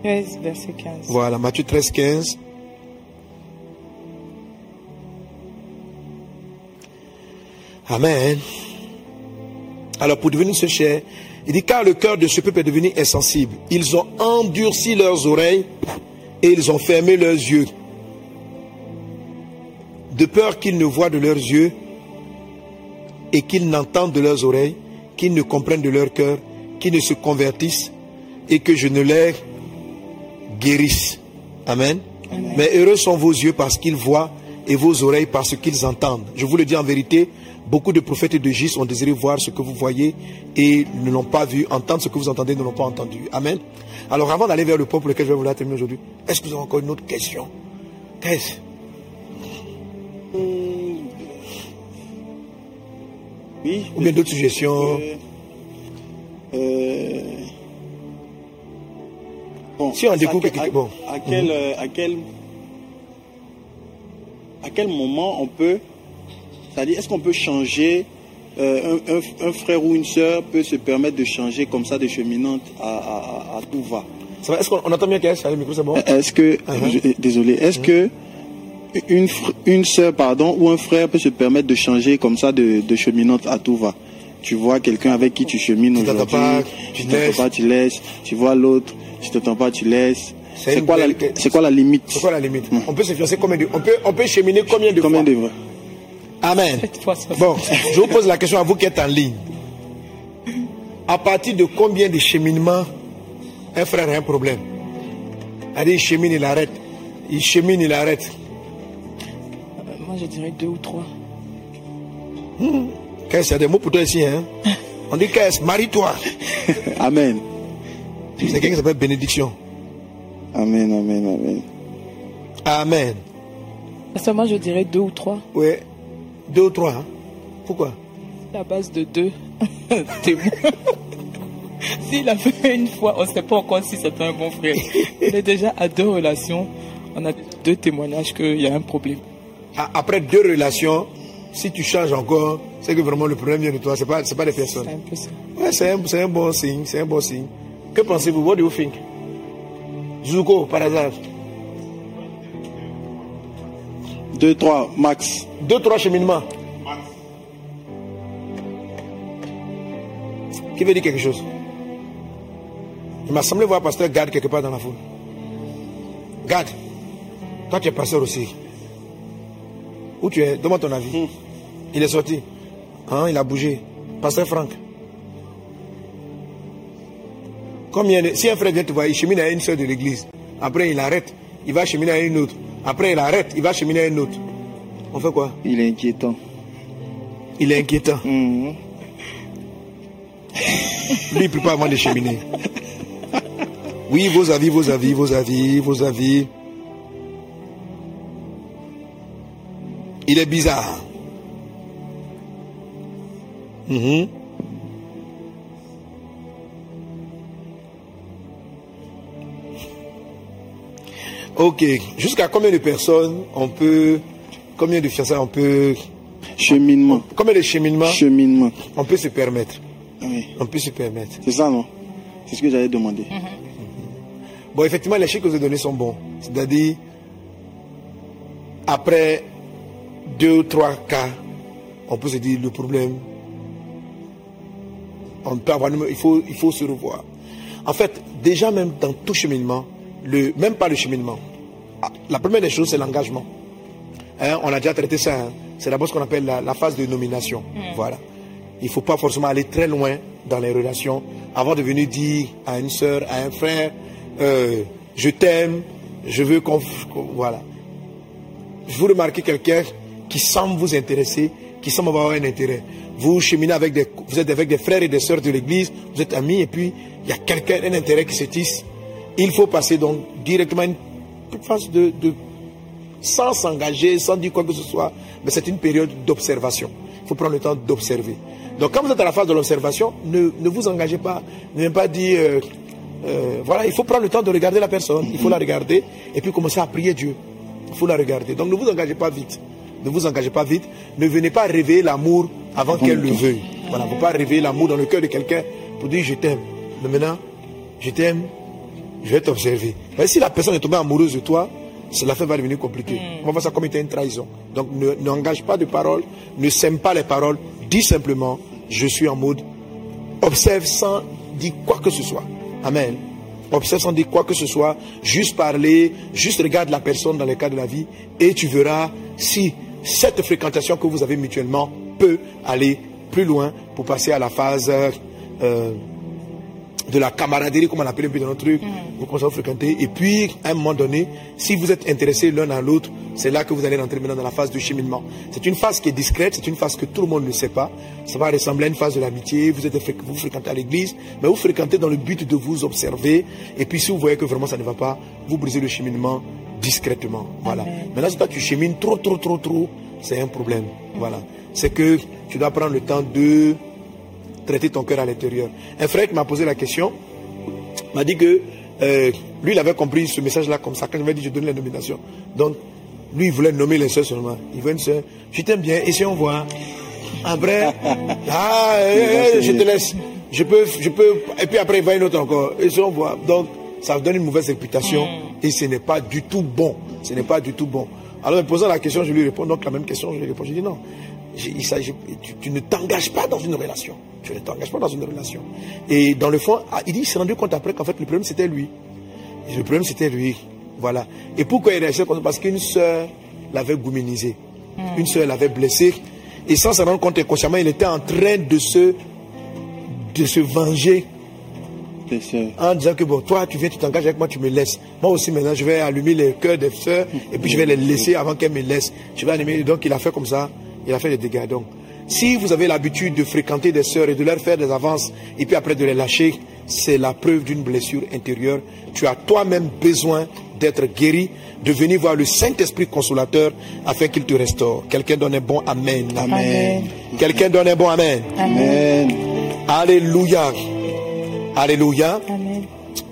13, verset 15. Voilà, Matthieu 13, 15. Amen. Alors, pour devenir ce cher, il dit car le cœur de ce peuple est devenu insensible. Ils ont endurci leurs oreilles et ils ont fermé leurs yeux. De peur qu'ils ne voient de leurs yeux et qu'ils n'entendent de leurs oreilles, qu'ils ne comprennent de leur cœur, qu'ils ne se convertissent et que je ne les guérisse. Amen. Mais heureux sont vos yeux parce qu'ils voient et vos oreilles parce qu'ils entendent. Je vous le dis en vérité, beaucoup de prophètes et de Gis ont désiré voir ce que vous voyez et ne l'ont pas vu, entendre ce que vous entendez, ne l'ont pas entendu. Amen. Alors avant d'aller vers le point pour lequel je vais vouloir terminer aujourd'hui, est-ce que vous avez encore une autre question? Qu'est-ce? Oui. Ou bien d'autres suggestions? Euh, euh, bon, Si on à découvre quel- que- bon. à, quel, euh, à quel à quel moment on peut c'est-à-dire est-ce qu'on peut changer euh, un, un- un frère ou une sœur peut se permettre de changer comme ça de cheminante à, à- à- à tout va? Est-ce qu'on on entend bien qu'est-ce Le micro, c'est bon est-ce que Uh-huh. je- désolé est-ce que une une sœur pardon ou un frère peut se permettre de changer comme ça de, de cheminante à tout va? Tu vois quelqu'un avec qui tu chemines Tu t'entends aujourd'hui, tu t'entends pas, tu laisses. Tu vois l'autre, tu t'entends pas, tu laisses. C'est C'est quoi, la, belle- c'est quoi la limite C'est quoi la limite On peut se fiancer combien de On peut, on peut cheminer combien de Combien fois de fois Amen. Bon, je vous pose la question à vous qui êtes en ligne. À partir de combien de cheminements un frère a un problème? Allez, il chemine, il arrête. Il chemine, il arrête. Euh, Moi, je dirais deux ou trois. Qu'est-ce qu'il y a des mots pour toi ici, hein On dit qu'est-ce Marie-toi. Amen. C'est quelqu'un qui s'appelle bénédiction. Amen, amen, amen. Amen. Parce que moi, je dirais deux ou trois. Oui. Deux ou trois. hein. Pourquoi? La base de deux témoins. S'il a fait une fois, on ne sait pas encore si c'est un bon frère. Est déjà à deux relations. On a deux témoignages qu'il y a un problème. A- Après deux relations, si tu changes encore, c'est que vraiment le problème vient de toi. Ce n'est pas, c'est pas des C'est personnes. un. Ouais, c'est un, c'est un bon signe, c'est un bon signe. Que pensez-vous? What do you think? Zuko, par hasard. Deux, trois, max. Deux, trois cheminements. Qui veut dire quelque chose? Il m'a semblé voir pasteur Gad quelque part dans la foule. Gad, toi tu es pasteur aussi. Où tu es? Donne-moi ton avis. Il est sorti. Hein, il a bougé. Pasteur Franck. Combien de- Si un frère vient te voir, il chemine à une soeur de l'église. Après, il arrête. Il va cheminer à une autre. Après, il arrête. Il va cheminer à une autre. On fait quoi? Il est inquiétant. Il est inquiétant. Mhm. Lui, il ne peut pas avant de cheminer. Oui, vos avis, vos avis, vos avis, vos avis. Il est bizarre. Mhm. Ok. Jusqu'à combien de personnes on peut. Combien de fiançailles on peut. Cheminement. Combien de cheminements Cheminement. on peut se permettre Oui. On peut se permettre. C'est ça, non? C'est ce que j'allais demander. Bon, effectivement, les chiffres que vous avez donnés sont bons. C'est-à-dire, après deux ou trois cas, on peut se dire le problème. On peut avoir, il faut, il faut se revoir. En fait, déjà même dans tout cheminement, le, même pas le cheminement, ah, la première des choses, c'est l'engagement. Hein, on a déjà traité ça. hein. C'est d'abord ce qu'on appelle la, la phase de nomination. Voilà. Il ne faut pas forcément aller très loin dans les relations avant de venir dire à une soeur, à un frère, euh, je t'aime, je veux qu'on... qu'on- Voilà. Vous remarquez quelqu'un qui semble vous intéresser, qui semble avoir un intérêt. Vous cheminez avec des... Vous êtes avec des frères et des sœurs de l'église, vous êtes amis, et puis il y a quelqu'un, un intérêt qui se tisse. Il faut passer donc directement une phase de, de sans s'engager, sans dire quoi que ce soit, mais c'est une période d'observation. Il faut prendre le temps d'observer. Donc quand vous êtes à la phase de l'observation, ne, ne vous engagez pas, ne même pas dire, euh, euh, voilà, il faut prendre le temps de regarder la personne, il faut la regarder et puis commencer à prier Dieu. Il faut la regarder. Donc ne vous engagez pas vite. Ne vous engagez pas vite. Ne venez pas réveiller l'amour avant qu'elle le veuille. Voilà, il ne faut pas réveiller l'amour dans le cœur de quelqu'un pour dire je t'aime. Mais maintenant, je t'aime, je vais t'observer. Mais si la personne est tombée amoureuse de toi, c'est l'affaire va devenir compliquée. On va voir ça comme étant une trahison. Donc ne n'engage pas de parole, ne sème pas les paroles, dis simplement, je suis en mode, observe sans dire quoi que ce soit. Amen. Observe sans dire quoi que ce soit, juste parler, juste regarde la personne dans les cas de la vie et tu verras si cette fréquentation que vous avez mutuellement peut aller plus loin pour passer à la phase euh, de la camaraderie, comme on l'appelle un peu dans notre truc. Vous commencez à vous fréquenter. Et puis, à un moment donné, si vous êtes intéressés l'un à l'autre, c'est là que vous allez rentrer maintenant dans la phase de cheminement. C'est une phase qui est discrète, c'est une phase que tout le monde ne sait pas. Ça va ressembler à une phase de l'amitié. Vous êtes vous fréquentez à l'église, mais vous fréquentez dans le but de vous observer. Et puis, si vous voyez que vraiment ça ne va pas, vous brisez le cheminement discrètement. Voilà. Maintenant, si toi tu chemines trop, trop, trop, trop, c'est un problème. Voilà. C'est que tu dois prendre le temps de traiter ton cœur à l'intérieur. Un frère qui m'a posé la question m'a dit que euh, lui, il avait compris ce message-là comme ça. Quand je lui ai dit, je donne la nomination. Donc, lui, il voulait nommer les sœurs seulement. Il veut une sœur. Je t'aime bien. Et si on voit? Après, ah, eh, eh, je te laisse. Je peux, je peux. Et puis après, il va une autre encore. Et si on voit? Donc, ça donne une mauvaise réputation. Et ce n'est pas du tout bon. Ce n'est pas du tout bon. Alors, en me posant la question, je lui réponds donc la même question. Je lui réponds. Je dis non. Il s'agit, tu, ne t'engages pas dans une relation. Tu ne t'engages pas dans une relation. Et dans le fond, ah, il dit, il s'est rendu compte après qu'en fait, le problème, c'était lui. le problème, c'était lui. Voilà. Et pourquoi il réagissait comme ça? Parce qu'une soeur l'avait gouminisé. Hmm. Une soeur l'avait blessé. Et sans se rendre compte inconsciemment, il était en train de se, de se venger en disant que bon, toi, tu viens, tu t'engages avec moi, tu me laisses. Moi aussi, maintenant, je vais allumer les cœurs des soeurs et puis je vais les laisser avant qu'elles me laissent. Je vais allumer. Donc, il a fait comme ça. Il a fait des dégâts. Donc, si vous avez l'habitude de fréquenter des sœurs et de leur faire des avances et puis après de les lâcher, c'est la preuve d'une blessure intérieure. Tu as toi-même besoin d'être guéri, de venir voir le Saint-Esprit consolateur afin qu'il te restaure. Quelqu'un donne un bon Amen. Amen. Quelqu'un donne un bon Amen. Amen. Alléluia. Alléluia.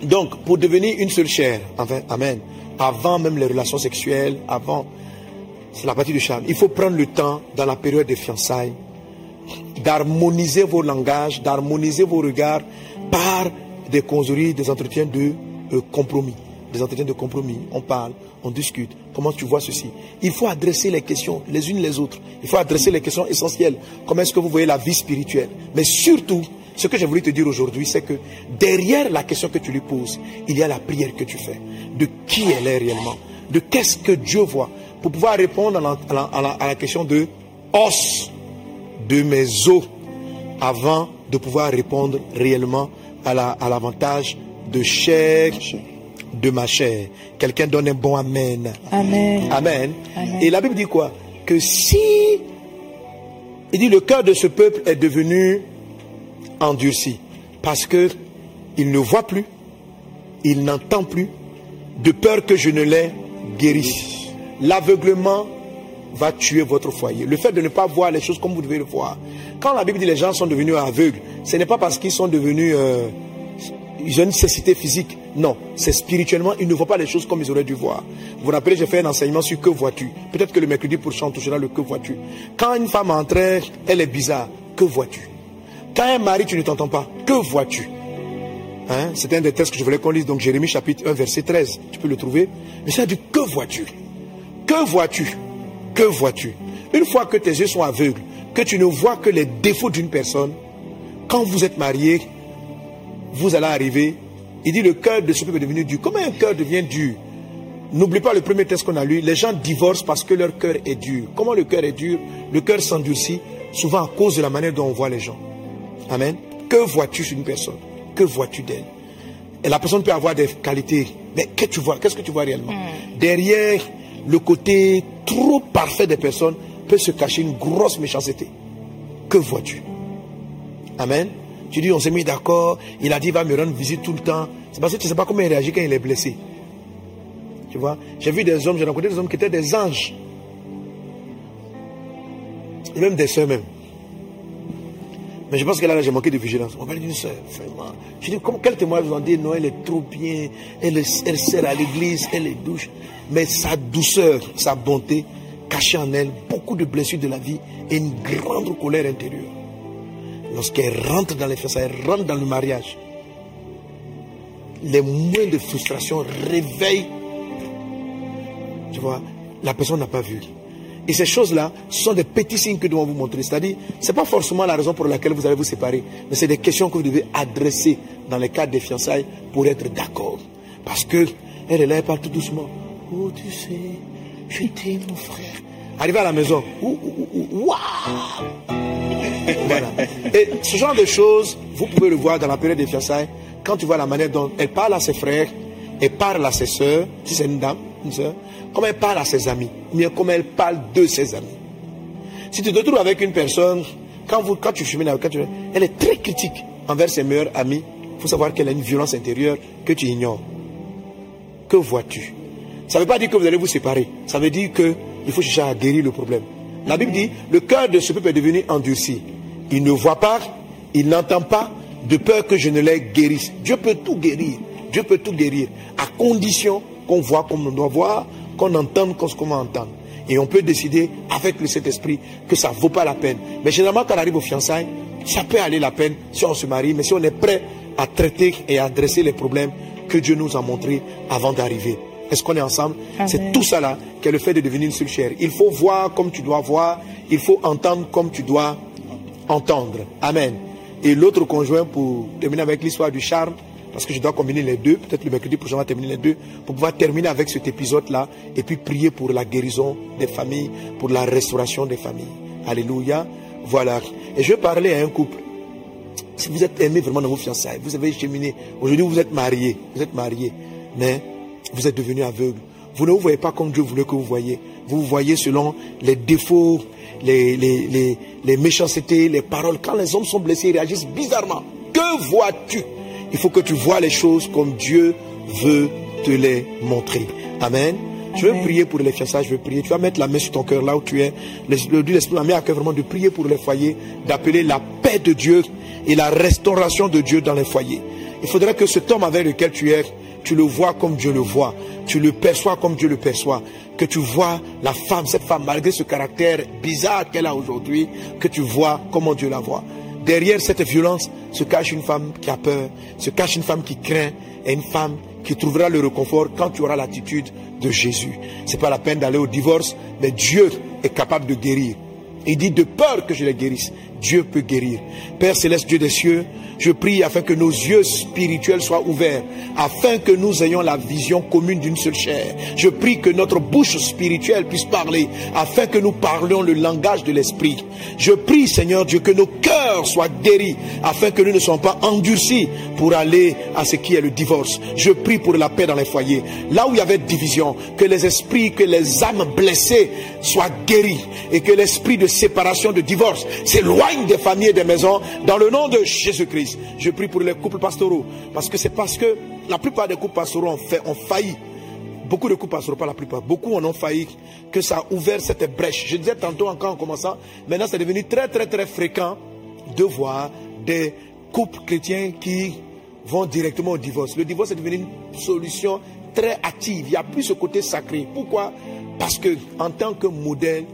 Donc, pour devenir une seule chair, enfin, Amen, avant même les relations sexuelles, avant, c'est la partie du charme, il faut prendre le temps dans la période des fiançailles d'harmoniser vos langages, d'harmoniser vos regards par des causeries, des entretiens de euh, compromis. Des entretiens de compromis. On parle, on discute. Comment tu vois ceci? Il faut adresser les questions les unes les autres. Il faut adresser les questions essentielles. Comment est-ce que vous voyez la vie spirituelle? Mais surtout, ce que j'ai voulu te dire aujourd'hui, c'est que derrière la question que tu lui poses, il y a la prière que tu fais. De qui elle est réellement? De qu'est-ce que Dieu voit? Pour pouvoir répondre à la, question de os de mes os avant de pouvoir répondre réellement à l'avantage de chair de ma chair. Quelqu'un donne un bon Amen. Amen. Amen. Et la Bible dit quoi? Que si, il dit, le cœur de ce peuple est devenu endurci. Parce que il ne voit plus, il n'entend plus, de peur que je ne les guérisse. L'aveuglement va tuer votre foyer. Le fait de ne pas voir les choses comme vous devez le voir. Quand la Bible dit les gens sont devenus aveugles, ce n'est pas parce qu'ils sont devenus... Euh, ils ont une nécessité physique. Non, c'est spirituellement, ils ne voient pas les choses comme ils auraient dû voir. Vous vous rappelez, j'ai fait un enseignement sur que vois-tu. Peut-être que le mercredi prochain, on touchera le que vois-tu. Quand une femme entre, elle est bizarre. Que vois-tu? Quand un mari, tu ne t'entends pas, que vois-tu? Hein? C'est un des textes que je voulais qu'on lise, donc Jérémie chapitre 1, verset 13. Tu peux le trouver. Mais ça dit, que vois-tu? Que vois-tu? Que vois-tu? Une fois que tes yeux sont aveugles, que tu ne vois que les défauts d'une personne, quand vous êtes marié, vous allez arriver. Il dit, le cœur de ce peuple est devenu dur. Comment un cœur devient dur? N'oublie pas le premier texte qu'on a lu. Les gens divorcent parce que leur cœur est dur. Comment le cœur est dur? Le cœur s'endurcit souvent à cause de la manière dont on voit les gens. Amen. Que vois-tu sur une personne? Que vois-tu d'elle? Et la personne peut avoir des qualités, mais que tu vois? Qu'est-ce que tu vois réellement? Hmm. Derrière le côté trop parfait des personnes peut se cacher une grosse méchanceté. Que vois-tu? Amen. Tu dis, on s'est mis d'accord, il a dit, il va me rendre visite tout le temps. C'est parce que tu ne sais pas comment il réagit quand il est blessé. Tu vois? J'ai vu des hommes, j'ai rencontré des hommes qui étaient des anges. Même des soeurs même. Mais je pense que là, j'ai manqué de vigilance. On parle d'une soeur, vraiment. Je dis, quel témoignage vous en dites Non, elle est trop bien, elle, elle sert à l'église, elle est douce. Mais sa douceur, sa bonté, cachait en elle beaucoup de blessures de la vie et une grande colère intérieure. Lorsqu'elle rentre dans les fesses, elle rentre dans le mariage, les moyens de frustration réveillent. Tu vois, la personne n'a pas vu. Et ces choses-là, sont des petits signes que nous devons vous montrer. C'est-à-dire, ce n'est pas forcément la raison pour laquelle vous allez vous séparer, mais c'est des questions que vous devez adresser dans le cadre des fiançailles pour être d'accord. Parce que elle est là, elle parle tout doucement. Oh, tu sais, je t'aime, mon frère. Arrivé à la maison, waouh voilà. Et ce genre de choses, vous pouvez le voir dans la période des fiançailles, quand tu vois la manière dont elle parle à ses frères, elle parle à ses soeurs, si c'est une dame, une soeur, Comment elle parle à ses amis, ou bien comment elle parle de ses amis. Si tu te trouves avec une personne, quand, quand tu fumes avec elle est très critique envers ses meilleurs amis. Il faut savoir qu'elle a une violence intérieure que tu ignores. Que vois-tu? Ça ne veut pas dire que vous allez vous séparer. Ça veut dire qu'il faut chercher à guérir le problème. La Bible dit, le cœur de ce peuple est devenu endurci. Il ne voit pas, il n'entend pas, de peur que je ne les guérisse. Dieu peut tout guérir. Dieu peut tout guérir, à condition qu'on voit comme on doit voir, qu'on entende comme on entend. Et on peut décider avec le Saint-Esprit que ça ne vaut pas la peine. Mais généralement, quand on arrive aux fiançailles, ça peut aller la peine si on se marie, mais si on est prêt à traiter et à adresser les problèmes que Dieu nous a montrés avant d'arriver. Est-ce qu'on est ensemble C'est Amen. tout ça là qui est le fait de devenir une seule chair. Il faut voir comme tu dois voir, il faut entendre comme tu dois entendre. Amen. Et l'autre conjoint, pour terminer avec l'histoire du charme, parce que je dois combiner les deux, peut-être le mercredi prochain on va terminer les deux, pour pouvoir terminer avec cet épisode-là, et puis prier pour la guérison des familles, pour la restauration des familles. Alléluia. Voilà. Et je vais parler à un couple. Si vous êtes aimé vraiment dans vos fiançailles, vous avez cheminé, aujourd'hui vous êtes mariés, vous êtes mariés, mais vous êtes devenus aveugles. Vous ne vous voyez pas comme Dieu voulait que vous voyez. Vous vous voyez selon les défauts, les, les, les, les méchancetés, les paroles. Quand les hommes sont blessés, ils réagissent bizarrement. Que vois-tu? Il faut que tu vois les choses comme Dieu veut te les montrer. Amen. Je vais Amen. prier pour les fiançailles, je vais prier. Tu vas mettre la main sur ton cœur là où tu es. Le, Dieu l'Esprit m'a mis à cœur vraiment de prier pour les foyers, d'appeler la paix de Dieu et la restauration de Dieu dans les foyers. Il faudrait que cet homme avec lequel tu es, tu le vois comme Dieu le voit, tu le perçois comme Dieu le perçoit, que tu vois la femme, cette femme, malgré ce caractère bizarre qu'elle a aujourd'hui, que tu vois comment Dieu la voit. Derrière cette violence se cache une femme qui a peur, se cache une femme qui craint et une femme qui trouvera le réconfort quand tu auras l'attitude de Jésus. C'est pas la peine d'aller au divorce, mais Dieu est capable de guérir. Il dit de peur que je les guérisse. Dieu peut guérir. Père céleste, Dieu des cieux, je prie afin que nos yeux spirituels soient ouverts, afin que nous ayons la vision commune d'une seule chair. Je prie que notre bouche spirituelle puisse parler, afin que nous parlions le langage de l'esprit. Je prie, Seigneur Dieu, que nos cœurs soient guéris, afin que nous ne soyons pas endurcis pour aller à ce qui est le divorce. Je prie pour la paix dans les foyers. Là où il y avait division, que les esprits, que les âmes blessées soient guéries et que l'esprit de séparation, de divorce s'éloigne des familles et des maisons dans le nom de Jésus-Christ. Je prie pour les couples pastoraux parce que c'est parce que la plupart des couples pastoraux ont, fait, ont failli beaucoup de couples pastoraux, pas la plupart, beaucoup en ont failli, que ça a ouvert cette brèche. Je disais tantôt encore en commençant, maintenant c'est devenu très très très fréquent de voir des couples chrétiens qui vont directement au divorce. Le divorce est devenu une solution très active. Il n'y a plus ce côté sacré. Pourquoi? Parce que en tant que modèle,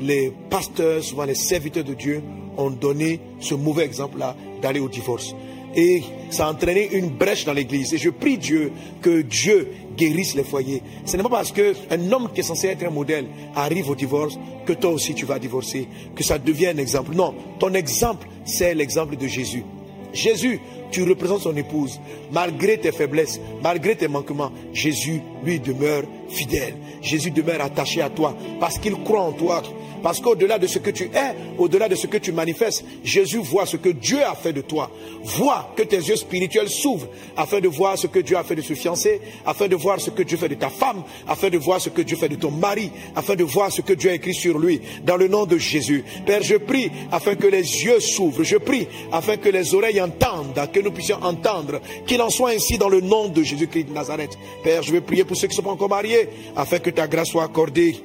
les pasteurs, souvent les serviteurs de Dieu, ont donné ce mauvais exemple-là d'aller au divorce. Et ça a entraîné une brèche dans l'église. Et je prie Dieu que Dieu guérisse les foyers. Ce n'est pas parce qu'un homme qui est censé être un modèle arrive au divorce que toi aussi tu vas divorcer, que ça devient un exemple. Non, ton exemple, c'est l'exemple de Jésus. Jésus, tu représentes son épouse. Malgré tes faiblesses, malgré tes manquements, Jésus, lui, demeure fidèle. Jésus demeure attaché à toi parce qu'il croit en toi. Parce qu'au-delà de ce que tu es, au-delà de ce que tu manifestes, Jésus voit ce que Dieu a fait de toi. Vois que tes yeux spirituels s'ouvrent afin de voir ce que Dieu a fait de ce fiancé, afin de voir ce que Dieu fait de ta femme, afin de voir ce que Dieu fait de ton mari, afin de voir ce que Dieu a écrit sur lui. Dans le nom de Jésus. Père, je prie afin que les yeux s'ouvrent. Je prie afin que les oreilles entendent, que nous puissions entendre. Qu'il en soit ainsi dans le nom de Jésus-Christ de Nazareth. Père, je veux prier pour ceux qui ne sont pas encore mariés, afin que ta grâce soit accordée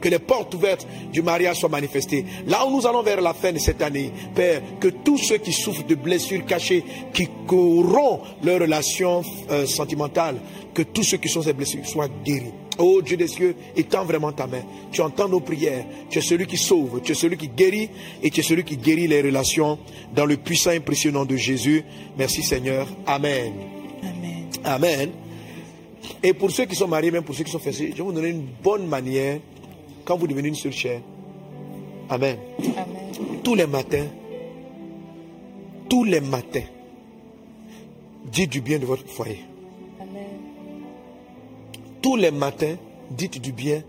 que les portes ouvertes du mariage soient manifestées. Là où nous allons vers la fin de cette année, Père, que tous ceux qui souffrent de blessures cachées, qui corrompent leur relation euh, sentimentale, que tous ceux qui sont ces blessures soient guéris. Oh Dieu des cieux, étends vraiment ta main. Tu entends nos prières. Tu es celui qui sauve, tu es celui qui guérit et tu es celui qui guérit les relations dans le puissant et précieux nom de Jésus. Merci Seigneur. Amen. Amen. Amen. Et pour ceux qui sont mariés, même pour ceux qui sont fessés, je vais vous donner une bonne manière quand vous devenez une seule chair. Amen. Amen. Tous les matins, tous les matins, dites du bien de votre foyer. Amen. Tous les matins, dites du bien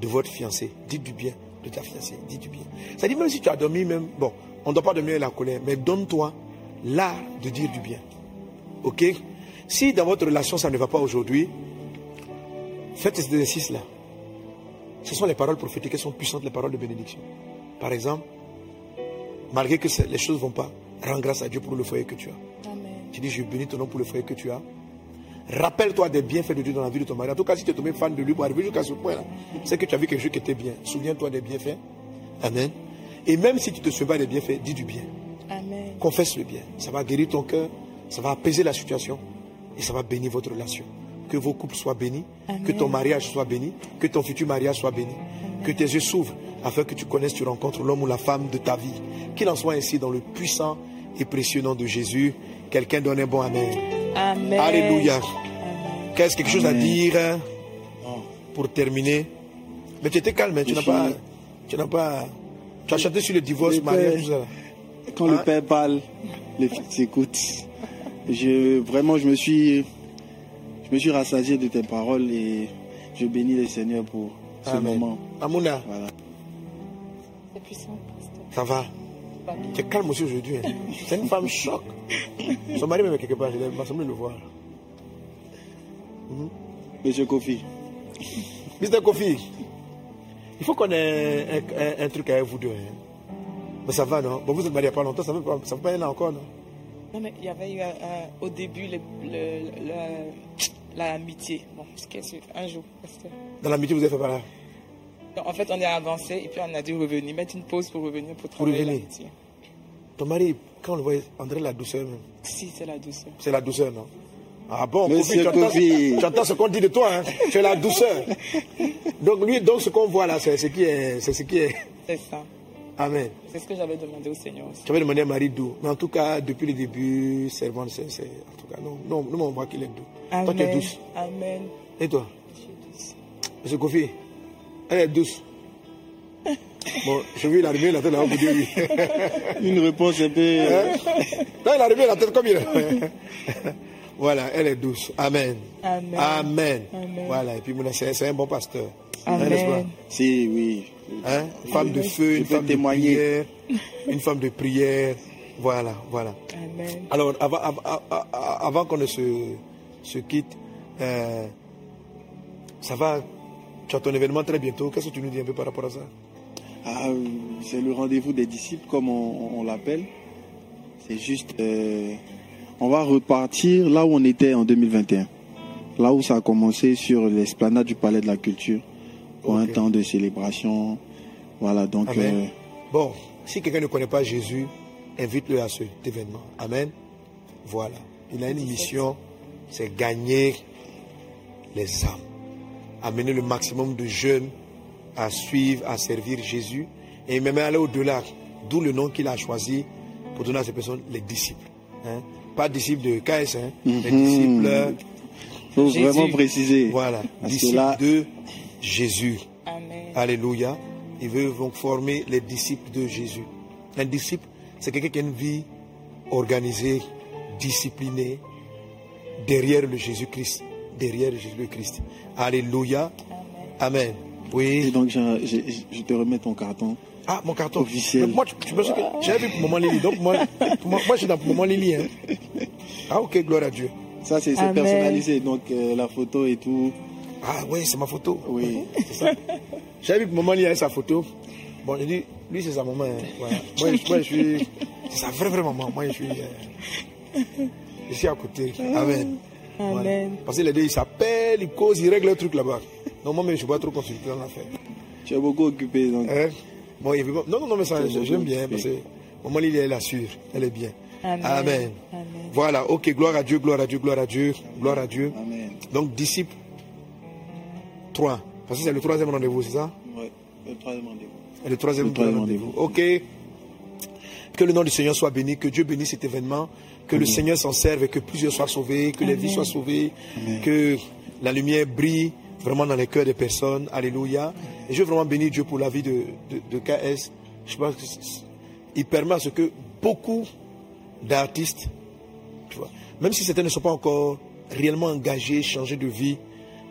de votre fiancé. Dites du bien de ta fiancée. Dites du bien. Ça dit même si tu as dormi, même, bon, on ne doit pas dormir la colère, mais donne-toi l'art de dire du bien. Ok? Si dans votre relation ça ne va pas aujourd'hui, faites cet exercice-là. Ce sont les paroles prophétiques qui sont puissantes, les paroles de bénédiction. Par exemple, malgré que les choses ne vont pas, rends grâce à Dieu pour le foyer que tu as. Amen. Tu dis, je bénis ton nom pour le foyer que tu as. Rappelle-toi des bienfaits de Dieu dans la vie de ton mari. En tout cas, si tu es tombé fan de lui pour arriver jusqu'à ce point-là, c'est que tu as vu quelque chose qui était bien. Souviens-toi des bienfaits. Amen. Et même si tu te souviens des bienfaits, dis du bien. Amen. Confesse le bien. Ça va guérir ton cœur, ça va apaiser la situation et ça va bénir votre relation. Que vos couples soient bénis, que ton mariage soit béni, que ton futur mariage soit béni, que tes yeux s'ouvrent afin que tu connaisses, tu rencontres l'homme ou la femme de ta vie. Qu'il en soit ainsi dans le puissant et précieux nom de Jésus. Quelqu'un donne un bon Amen. Amen. Alléluia. Qu'est-ce quelque chose à dire pour terminer? Mais tu étais calme, hein, tu n'as pas, tu n'as pas, tu as chanté sur le divorce, Le mariage, père- tout ça. Quand Hein? le père parle, les fils écoutent. Je, vraiment, je me suis, je me suis rassasié de tes paroles et je bénis le Seigneur pour ce Amen. moment. Amouna, Voilà. C'est puissant, pasteur. ça va. Tu es calme aussi aujourd'hui. hein. C'est une femme choc. Son mari même quelque part, il m'a semblé le voir. Monsieur Kofi. Mr. Kofi, il faut qu'on ait un, un- un truc avec vous deux. hein. Mais ça va, non? Bon, vous êtes mariés il n'y a pas longtemps, ça ne fait pas, ça fait pas un an encore, non? Non, mais il y avait eu un- un- au début l'amitié. Bon, un jour. Dans l'amitié, vous avez fait par là? En fait, on est avancé et puis on a dû revenir, mettre une pause pour revenir pour travailler revenir. l'amitié. Ton mari, quand on le voit, André, la douceur même. Si, c'est la douceur. C'est la douceur, non? Ah bon, Monsieur Kofi, tu entends, Kofi. tu entends ce qu'on dit de toi, hein? C'est la douceur. Donc lui, donc ce qu'on voit là, c'est ce qui est, c'est ce qui est. C'est ça. Amen. C'est ce que j'avais demandé au Seigneur aussi. Tu avais demandé un mari doux. Mais en tout cas, depuis le début, servante, c'est, c'est- en tout cas, non, non, nous, on voit qu'il est doux. Toi, tu es douce. Amen. Et toi? Je suis douce. Monsieur Kofi, elle est douce. Bon, je vais l'arriver la tête là, vous dire oui. Une réponse un peu. Hein? Là, il a arrivé la tête comme il est. Voilà, elle est douce. Amen. Amen. Amen. Amen. Voilà, et puis c'est c'est un bon pasteur. Hein, n'est-ce pas? Amen. Si, oui. Hein? Une femme de feu, une femme de témoigner. prière. Une femme de prière. Voilà, voilà. Amen. Alors, avant, avant, avant- avant qu'on ne se, se quitte, euh, ça va, tu as ton événement très bientôt. Qu'est-ce que tu nous dis un peu par rapport à ça? Ah, c'est le rendez-vous des disciples, comme on, on l'appelle. C'est juste. euh, on va repartir là où on était en 2021. Là où ça a commencé sur l'esplanade du Palais de la Culture. Pour un temps de célébration. Voilà, donc. Amen. euh, Bon, si quelqu'un ne connaît pas Jésus, invite-le à cet événement. Amen. Voilà. Il a une mission, c'est gagner les âmes. Amener le maximum de jeunes à suivre, à servir Jésus. Et même aller au-delà. D'où le nom qu'il a choisi pour donner à ces personnes les disciples. Hein. Pas disciples de KS, hein, les Mhm. disciples, euh, faut Jésus. vraiment préciser. voilà, Parce que disciples là- de Jésus. Amen. Alléluia. Il veut donc former les disciples de Jésus. Un disciple, c'est quelqu'un qui a une vie organisée, disciplinée, derrière le Jésus-Christ. Derrière le Jésus-Christ. Alléluia. Amen. Oui. donc, je te remets ton carton. Ah, mon carton. Officiel. Donc, moi, tu, tu penses que j'avais vu Maman Lily. Donc, moi, moi, moi, je suis dans Maman Lily. Hein. Ah, ok, gloire à Dieu. Ça, c'est personnalisé. Donc, euh, la photo et tout. Ah, oui, c'est ma photo. Oui. C'est ça. J'avais vu que maman Lily avait sa photo. Bon, j'ai dit, lui, c'est sa maman. hein. Moi, je- moi, je suis. C'est sa vraie, vraie maman. Moi, je suis. euh, je suis à côté. Amen. Voilà. Amen. Parce que les deux, ils s'appellent, ils causent, ils règlent le truc là-bas. Non, moi, mais je ne suis pas trop consulté dans l'affaire. Tu es beaucoup occupé. Donc. Hein? Bon, Non, non, non, mais ça, j'aime bien. occupé. Parce que maman Lily, elle assure. Elle est bien. Amen. Amen. Amen. Voilà, ok, gloire à Dieu, gloire à Dieu, gloire à Dieu, gloire à Dieu. Amen. Donc, disciple 3. Parce que c'est le troisième rendez-vous, c'est ça? Ouais. Le troisième rendez-vous. Et le troisième, rendez-vous. Ok. Que le nom du Seigneur soit béni, que Dieu bénisse cet événement, que le Seigneur s'en serve et que plusieurs soient sauvés, que les vies soient sauvées, que la lumière brille vraiment dans les cœurs des personnes. Alléluia. Et je veux vraiment bénir Dieu pour la vie de, de, de KS. Je pense qu'il permet à ce que beaucoup d'artistes, tu vois, même si certains ne sont pas encore réellement engagés, changés de vie,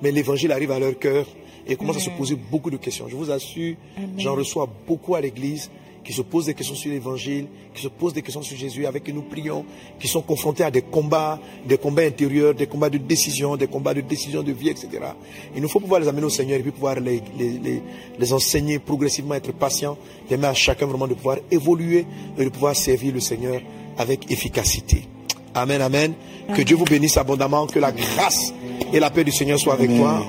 mais l'évangile arrive à leur cœur et commence à se poser beaucoup de questions. Je vous assure, j'en reçois beaucoup à l'église qui se posent des questions sur l'évangile, qui se posent des questions sur Jésus, avec qui nous prions, qui sont confrontés à des combats, des combats intérieurs, des combats de décision, des combats de décision de vie, etc. Il nous faut pouvoir les amener au Seigneur et puis pouvoir les, les, les, les enseigner progressivement, être patient, permettre à chacun vraiment de pouvoir évoluer et de pouvoir servir le Seigneur avec efficacité. Amen, amen. Que Dieu vous bénisse abondamment, que la grâce et la paix du Seigneur soient avec toi.